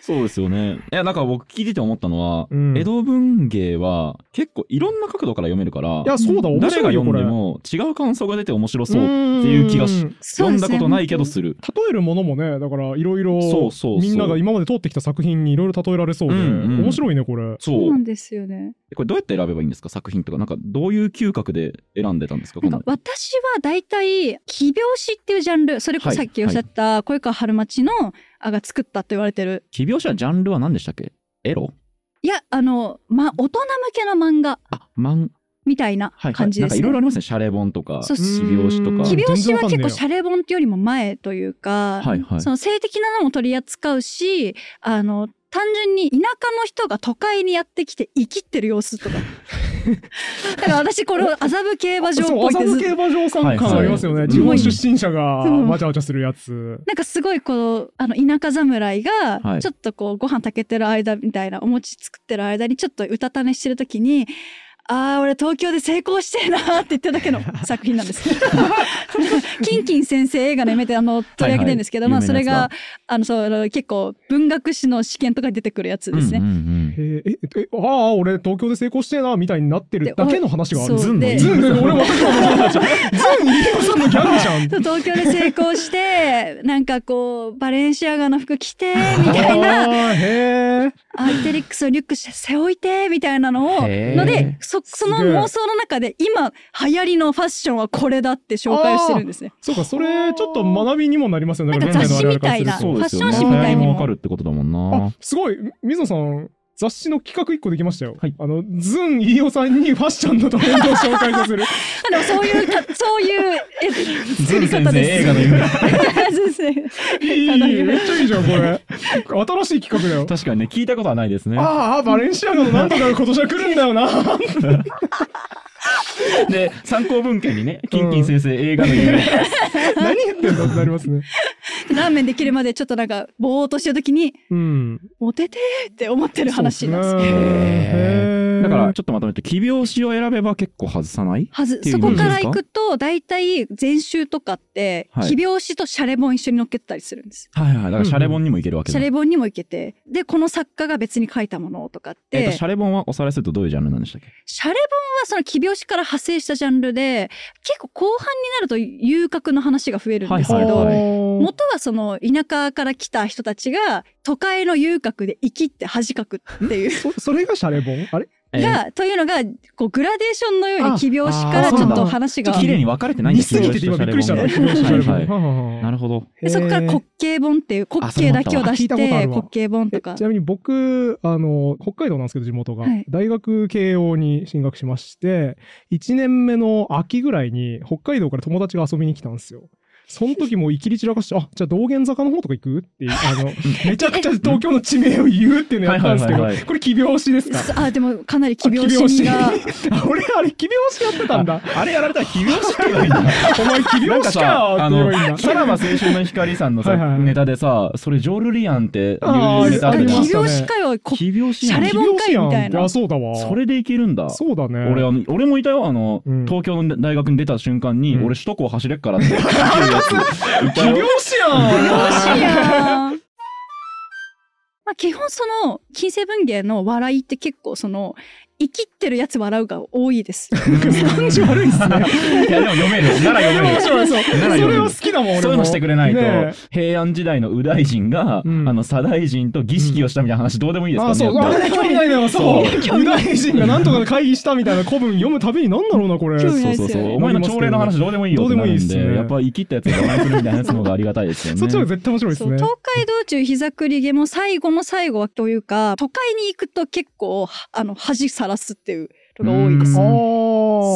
そうですよね。いや、なんか僕聞いてて思ったのは、うん。江戸文芸は結構いろんな角度から読めるからい、や、そうだ、面誰が。読んでも違う感想が出て面白そうっていう気がしうん読んだことないけどする。例えるものもね、だからいろいろそうそうそう。みんなが今まで通ってきた作品にいろいろ例えられそうで、うんうん面白いね、これ。そうそうな。んですよねこれどうやって選べばいいんですか作品とか。なんかどういう嗅覚で選んでたんですかなんか私は大体奇拍子っていうジャンルそれこそさっきおっしゃった小川春町のあが作ったと言われてる奇拍子はジャンルは何でしたっけ？エロ？いやあの、ま、大人向けの漫画あ、マン、みたいなはいはい。感じですねなんかいろいろありますね。シャレ本とか、そう奇拍子とか。うん奇拍子は結構シャレ本ってよりも前というか、はいはいその性的なのも取り扱うしあの単純に田舎の人が都会にやってきて生きってる様子とか。[laughs] だから私これ麻布競馬場っそう、ぽいです。麻布競馬場さんはいはい。感ありますよね。うん地方出身者がうん。わちゃわちゃするやつ。なんかすごいこうあの田舎侍はい。がちょっとこうご飯炊けてる間みたいなお餅作ってる間にちょっとうたた寝してる時にあー俺東京で成功してえなーって言ってるだけの [laughs] 作品なんです。[laughs] キンキン先生映画の夢であの取り上げてるんですけど、はいはいまあそれがあのそうあの結構文学史の試験とかに出てくるやつですね。うんうんうんへえ、え、え、ああ、俺東京で成功してえな、みたいになってるだけの話がある。そうでズンのズンで、俺私もズン、飯尾 [laughs] さんのギャグじゃん。東京で成功してなんかこうバレンシアガの服着てみたいなあーへえ。アーテリックスをリュック背負いてみたいなのをのでそその妄想の中で今流行りのファッションはこれだって紹介をしてるんですね。そうか、それちょっと学びにもなりますよね。なんか雑誌みたいな。ファッション誌みたいにも流行りわかるってことだもんあな。、すごい。水野さん、雑誌の企画一個できましたよ。はいあの、ズン飯尾さんにファッションのトレンドを紹介させる。[laughs] あでもそういうかそういうえ作り先生。映画の夢。[laughs] いい、めっちゃいいじゃん、これ。新しい企画だよ。確かにね、聞いたことはないですね。ああ、バレンシアガのなんとかが今年は来るんだよな。[laughs] [laughs] で、参考文献にね、キンキン先生映画の夢。[laughs] 何言ってんだってなりますね。ラーメンできるまでちょっとなんかぼーっとしてる時にうん。モテてーって思ってる話なんですよ。そうっすねへーだから、ちょっとまとめて、奇拍子を選べば結構外さない？はず。そこからイメージですか？行くと大体前週とかってはい。奇拍子とシャレ本一緒に載っけてたりするんです。はいはい。だから、シャレ本にもいけるわけだ。シャレ本にもいけて。でこの作家が別に書いたものとかって、えっと、シャレ本はおさらいするとどういうジャンルなんでしたっけ？シャレ本はその奇拍子から派生したジャンルで結構後半になると遊郭の話が増えるんですけど、はいはいはい。元はその田舎から来た人たちが都会の遊郭で生きって恥かくっていう。[laughs] そそれがシャレ本？あれ？えーが、というのがこうグラデーションのようにあ奇拍子からちょっと話が綺麗に分かれてないんだ。似すぎてびっくりした。な。るほど。でそこから滑稽本っていう滑稽だ。けを出して滑稽本とか。えちなみに僕あの北海道なんですけど地元が、はい。大学慶応に進学しまして1年目の秋ぐらいに北海道から友達が遊びに来たんですよ。その時もいきり散らかして、あ、じゃあ道玄坂の方とか行く？っていう、あの、[laughs] めちゃくちゃ東京の地名を言うっていうのやったんですけど、はいはい。はいはいこれ奇拍子ですか？あでもかなり奇拍子味が。あ [laughs] 俺あれ奇拍子やってたんだ。あれやられたら奇拍子って言えばいいんだ。[laughs] お前奇なんかさ、拍子かよあの、って言えばいいんだ。さらば青春の光さんのさ、はいはいはい。ネタでさ、それジョールリアンっていうあーネタあありましたね拍子かよ。こ奇拍子やん。シャレ本かいみたいな。あ、そうだわ。それでいけるんだ。そうだね。俺あの俺もいたよ。あの、うん。東京の大学に出た瞬間に、うん。俺首都高走れっからってつ。いたよ奇拍子やん。やん。まあ基本その近世文芸の笑いって結構その生きってるやつ笑うが多いです。感じ悪いっすね。いやでも読めるなら読めるそう。そなら読めるれは好きだもん。そういうのしてくれないと、ね平安時代の右大臣が、うんあの左大臣と儀式をしたみたいな話どうでもいいですか？あ、そう。らねやっぱあれ興味ないな、そう。そうユダヤ人がなんとか会議したみたいな古文読むたびになんだろうな、これ。そうそうそう。お前の朝礼の話どうでもいいよどうでもいいっすねやっぱ生きったやつが我慢するみたいなやつの方がありがたいですよね。そっちの方が絶対面白いですね。そう東海道中膝くり毛も最後の最後はというか都会に行くと結構はあの恥さらすっていうのが多いです。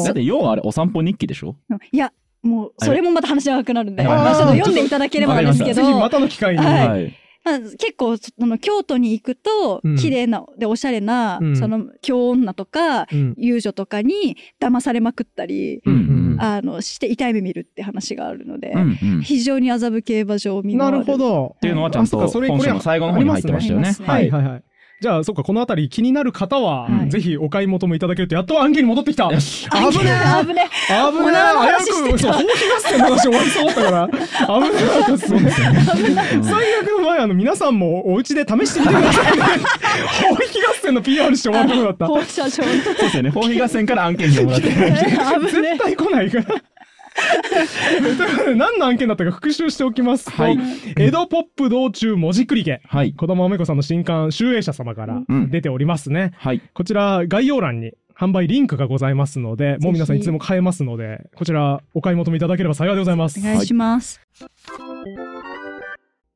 だって要はあれお散歩日記でしょいやもうそれもまた話長くなるんで、まあ、ちょっと読んでいただければなんですけどぜひまたの機会に。はいい。まあ、結構その京都に行くとうん綺麗なでおしゃれな、うんその京女とかうん遊女とかに騙されまくったり、うんうんあのして痛い目見るって話があるので、うんうん。非常に麻布競馬場を見なるほど。っていうのはちゃんとそれ本書の最後の方に入ってましたよね。ありますねはいはいはい。じゃあ、そっか、このあたり気になる方は、はいぜひお買い求めいただけると、やっと案件に戻ってきた。危ねえ危ねえ。危ねえおならの早話してく、そう、た放棄合戦の話終わりそうだったから、危ねえなんかそうですよね。最悪の場合、あの、皆さんもお家で試してみてくださいね。[laughs] 放棄合戦の PR して終わるとこだった。放射状そうですよね。放棄合戦から案件にもらって。[laughs] 危ね絶対来ないから。[laughs] 何の案件だったか復習しておきますと、はい。江戸ポップ道中文字繰り家。はい。児玉め子さんの新刊「集英社様」からうん。出ておりますね、はい。こちら概要欄に販売リンクがございますのでもう皆さんいつでも買えますのでこちらお買い求めいただければ幸いでございます。お願い。します。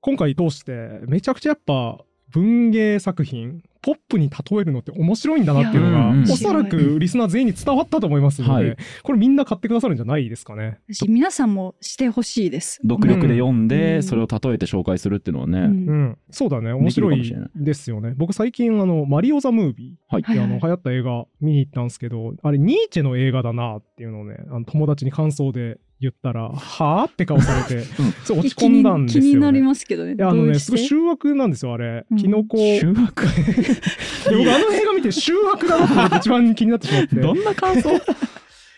今回通してめちゃくちゃやっぱ文芸作品ポップに例えるのって面白いんだなっていうのがおそらくリスナー全員に伝わったと思いますので、はい。これみんな買ってくださるんじゃないですかね。私皆さんもしてほしいです。読力で読んうで、ん。それを例えて紹介するっていうのはね。うん。うん、そうだね。面白いですよね。僕最近あのマリオ・ザ・ムービーはい。あの流行った映画見に行ったんですけどあれニーチェの映画だなっていうのをねあの友達に感想で言ったらはあって顔されて、[laughs] そう落ち込んだんですよ、ね。気になりますけどね。いやあのねすごい醜悪なんですよあれ、うん。キノコ。修学いや僕あの映画見て醜悪だなって一番気になってしまって。どんな感想？[laughs]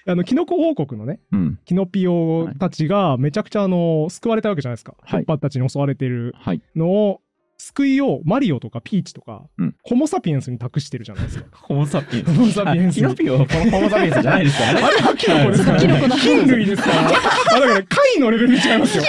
あのキノコ王国のねうん。キノピオたちがめちゃくちゃあの救われたわけじゃないですか、はい。ホッパーたちに襲われてるはい。のを救いをマリオとかピーチとか、うんホモ・サピエンスに託してるじゃないですか。[laughs] ホモサピエンホモ・サピエンスにキノピオ、このホモサピエンスじゃないですからね。あれはキノコですか？ら、キノコだ菌類ですから。あだから貝のレベルで違いますよ。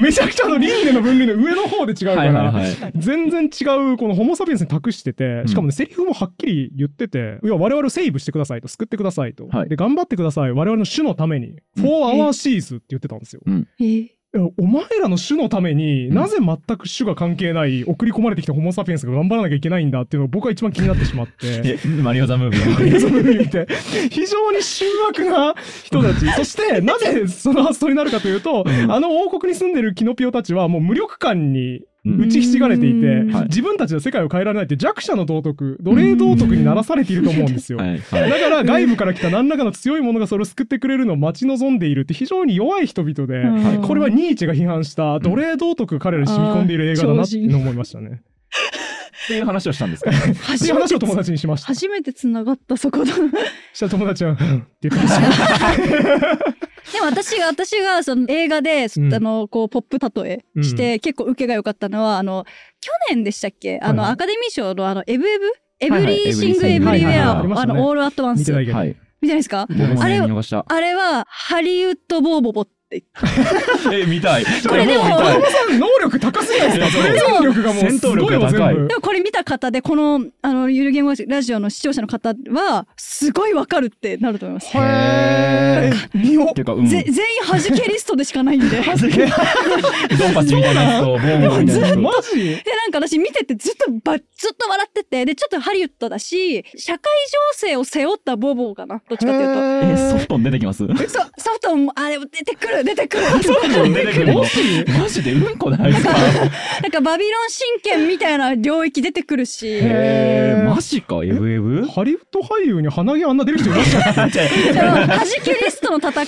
めちゃくちゃあの輪廻の分類の上の方で違うから、はいはいはい。全然違うこのホモ・サピエンスに託してて、しかもね、セリフもはっきり言ってて、いや、我々をセーブしてくださいと、救ってくださいと。はいで、頑張ってください。我々の種のために、うん for our seas って言ってたんですよ。えーいやお前らの種のために、うん。なぜ全く種が関係ない送り込まれてきたホモ・サピエンスが頑張らなきゃいけないんだっていうのが僕は一番気になってしまって。[laughs] え、マリオザムービーマリオザムービー見て。非常に醜悪な人たち。[laughs] そしてなぜその発想になるかというと、うん。あの王国に住んでるキノピオたちはもう無力感にうん打ちひしがれていて、自分たちで世界を変えられないって弱者の道徳奴隷道徳にならされていると思うんですよ。はい。だはい。から外部から来た何らかの強いものがそれを救ってくれるのを待ち望んでいるって非常に弱い人々で、うんこれはニーチェが批判した奴隷道徳彼らに染み込んでいる映画だなっていうのを思いましたね。っていう話をしたんですか？っていう初めて話を友達にしました。初めて繋がったそこだ。[laughs] したら友達は、うんって言ってました。でも私が私がその映画で、うん。あのこうポップ例えして、結構受けが良かったのはあの去年でしたっけ？あの、はいはい。アカデミー賞のあのエブエブ？エブリーシングエブリウはいはいはい。ェアあのオールアットワンス見見てないけど。はい。てないですか？僕もね、あれ。あれはハリウッドボーボボって [laughs] え、見たい。[laughs] これでも。さん能力高すぎないですか？そうプレゼン力がもう戦闘力が高いでもこれ見た方でこのあのゆるゲームラジオの視聴者の方はすごいわかるってなると思います。へー見よっていうか、うん。ぜ全員弾けリストでしかないんで。で [laughs] ドンパチみたいなやつと、ボーンボンみたいなやつと。マジ？なんか私見ててずっとばずっと笑っててでちょっとハリウッドだし社会情勢を背負ったボボかなどっちかっていうと。え、ソフトン出てきます？そうソフトもあれ出てくる出てくる。出てくるの？[laughs] マジでうんこないですか？なんかバビロン神剣みたいな領域出てくるし。えー、マジか、エブエブ？ハリウッド俳優に鼻毛あんな出る人いましたでも弾けリストの戦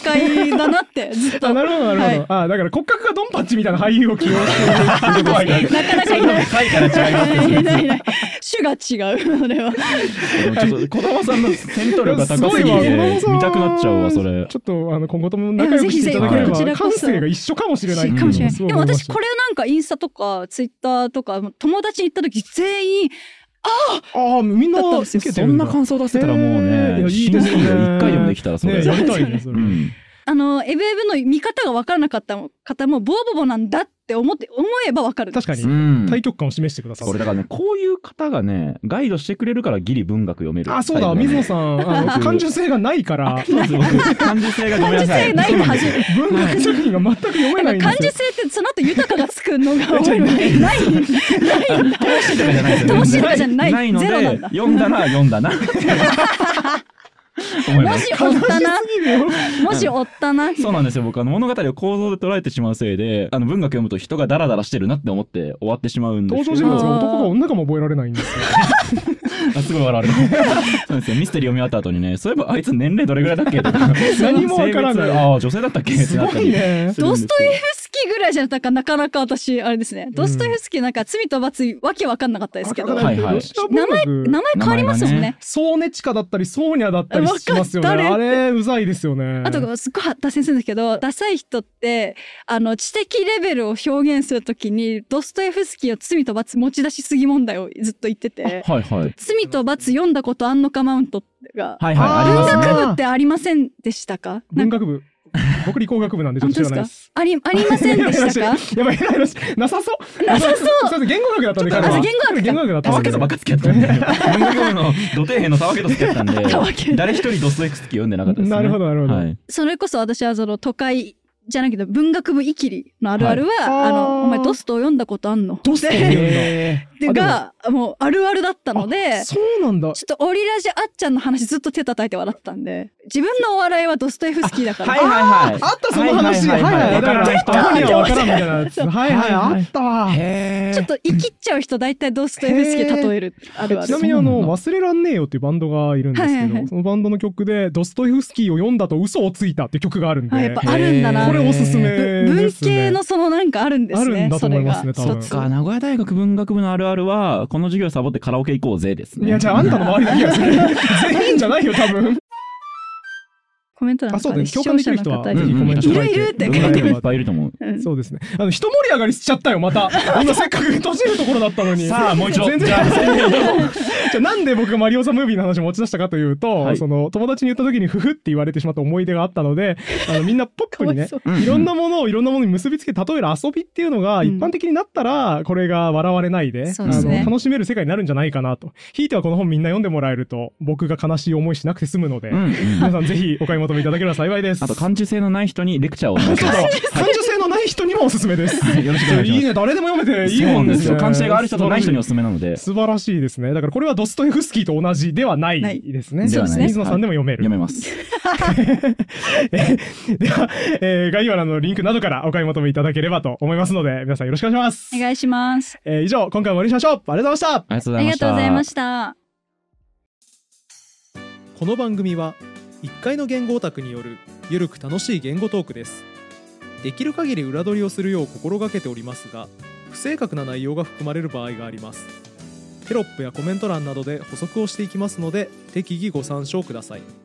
いだなってずっと。あなるほどなるほど、はい。あだから骨格がドンパッチみたいな俳優を起用してる [laughs] なかなかいない。回から違いますいないいない。種が違う、それは。ちょっと児玉さんの戦闘力が高すぎすごいてわ見たくなっちゃうわそれ。ちょっとあの今後とも仲良くしていただければぜひぜひ感性が一緒かもしれないかもしれない。でも私これなんかインスタとかツイッターとか友達に行った時全員ああみんなそんな感想出せたらもうねいいですね。新一回でもできたらそれ、ね。やりたいねそれ、うんあのエブエブの見方が分からなかった方もボーボボなんだって思って思えば分かる。確かに。うん。対極感を示してくださいこれだからねこういう方がねガイドしてくれるからギリ文学読める。あそうだ。水野さん感受性がないから。そうです。僕感受性がごめんなさい。感受性ないって初め文学作品が全く読めない感受性ってその後豊かがつくのが多い。[laughs] のにない。ない。んだ。投資とかじゃない投資とかじゃない。ないのでゼロなんだ。読んだな読んだな。[laughs] もしおったなもしおったなそうなんですよ。僕、あの、物語を構造で捉えてしまうせいで、あの、文学読むと人がダラダラしてるなって思って終わってしまうんですけど。登場人物が男か女かも覚えられないんですよ。[laughs] あすごい笑われる。[laughs] そうですよ。ミステリー読み終わった後にね、そういえばあいつ年齢どれぐらいだっけとか。[laughs] 何もわからないああ、女性だったっけってすごなっ。ドストエフスキーぐらいじゃなかったなかなか私あれですねドストエフスキーなんか罪と罰わけわかんなかったですけどはいはいロシア文学名前変わりますもんねソーネチカだったりソーニャだったりしますよね。わかったあれうざいですよね。あとすっごい脱線するんですけどダサい人ってあの知的レベルを表現するときにドストエフスキーは罪と罰持ち出しすぎ問題をずっと言っててはいはい。罪と罰読んだことあんのかマウントがはいはい。文学部ってありませんでしたか文学部。[laughs] 僕理工学部なんでちょっと知らないです。ありありませんでしたか？[laughs] やばい、変なさそう。なさそうそう。言語学だったんで、あ言語学か言語学だったたわけとばっか付き合ったんで。文学部の土底辺のたわけと付き合ったんで誰一人ドストエフスキー読んでなかったですね。なるほどなるほどはい。それこそ私はその都会じゃないけど文学部イキリのあるあるは、はい。あのお前ドストを読んだことあんの？ドストを読んだへでがもうあるあるだったのでそうなんだ。ちょっとオリラジあっちゃんの話ずっと手叩いて笑ってたんで自分のお笑いはドストエフスキーだから、はいはいはい。あったその話。はいはい。だから、人はわからんみたいなやつ。はいはい、あったわ。へちょっと生きっちゃう人大体ドストエフスキー例えるあるある。ちなみにあの、忘れらんねえよっていうバンドがいるんですけど、そのバンドの曲で、ドストエフスキーを読んだと嘘をついたっていう曲があるんで、あやっぱあるんだなれおすすめぶですね。文系のそのなんかあるんですねあるんだと思いますねそれが多分一つか、名古屋大学文学部のあるあるは、この授業サボってカラオケ行こうぜですね。いや、じゃああんたの周りだけや。[laughs] 全員じゃないよ、多分。コメント欄あ、そうとかで視聴できる人は、者の方にぜひコメントいるいるって文学部いっぱいいると思う。うんそうですね。あの、一盛り上がりしちゃったよ、また。[laughs] 今せっかく閉じるところだったのに。さあ、もう一度。全然じゃあ、[laughs] じゃあなんで僕がマリオザムービーの話を持ち出したかというと、はいその友達に言った時にフフって言われてしまった思い出があったので、[laughs] あのみんなポップにねいろんなものをいろんなものに結びつけ例える遊びっていうのがうん一般的になったら、これが笑われないで、あの楽しめる世界になるんじゃないかなと。ひいてはこの本みんな読んでもらえると、僕が悲しい思いしなくて済むので。皆さんぜひお買い求めいただければ幸いです。あと、感受性のない人にレクチャーをお願いします。感受性のない人にもおすすめです。よろしくお願いしますいいね、誰でも読めていい。もんですすよ。感受性がある人とない人におすすめなので、素晴らしいですね。だからこれはドストエフスキーと同じではないですね。ではないです水野さんでも読める。読めます。[laughs] では、えー概要欄のリンクなどからお買い求めいただければと思いますので、皆さんよろしくお願いします。お願いしますえー以上、今回も終わりにしましょう。ありがとうございました。ありが。とうございましたこの番組は1階の言語オタクによるゆるく楽しい言語トークです。できる限り裏取りをするよう心がけておりますが不正確な内容が含まれる場合があります。テロップやコメント欄などで補足をしていきますので適宜ご参照ください。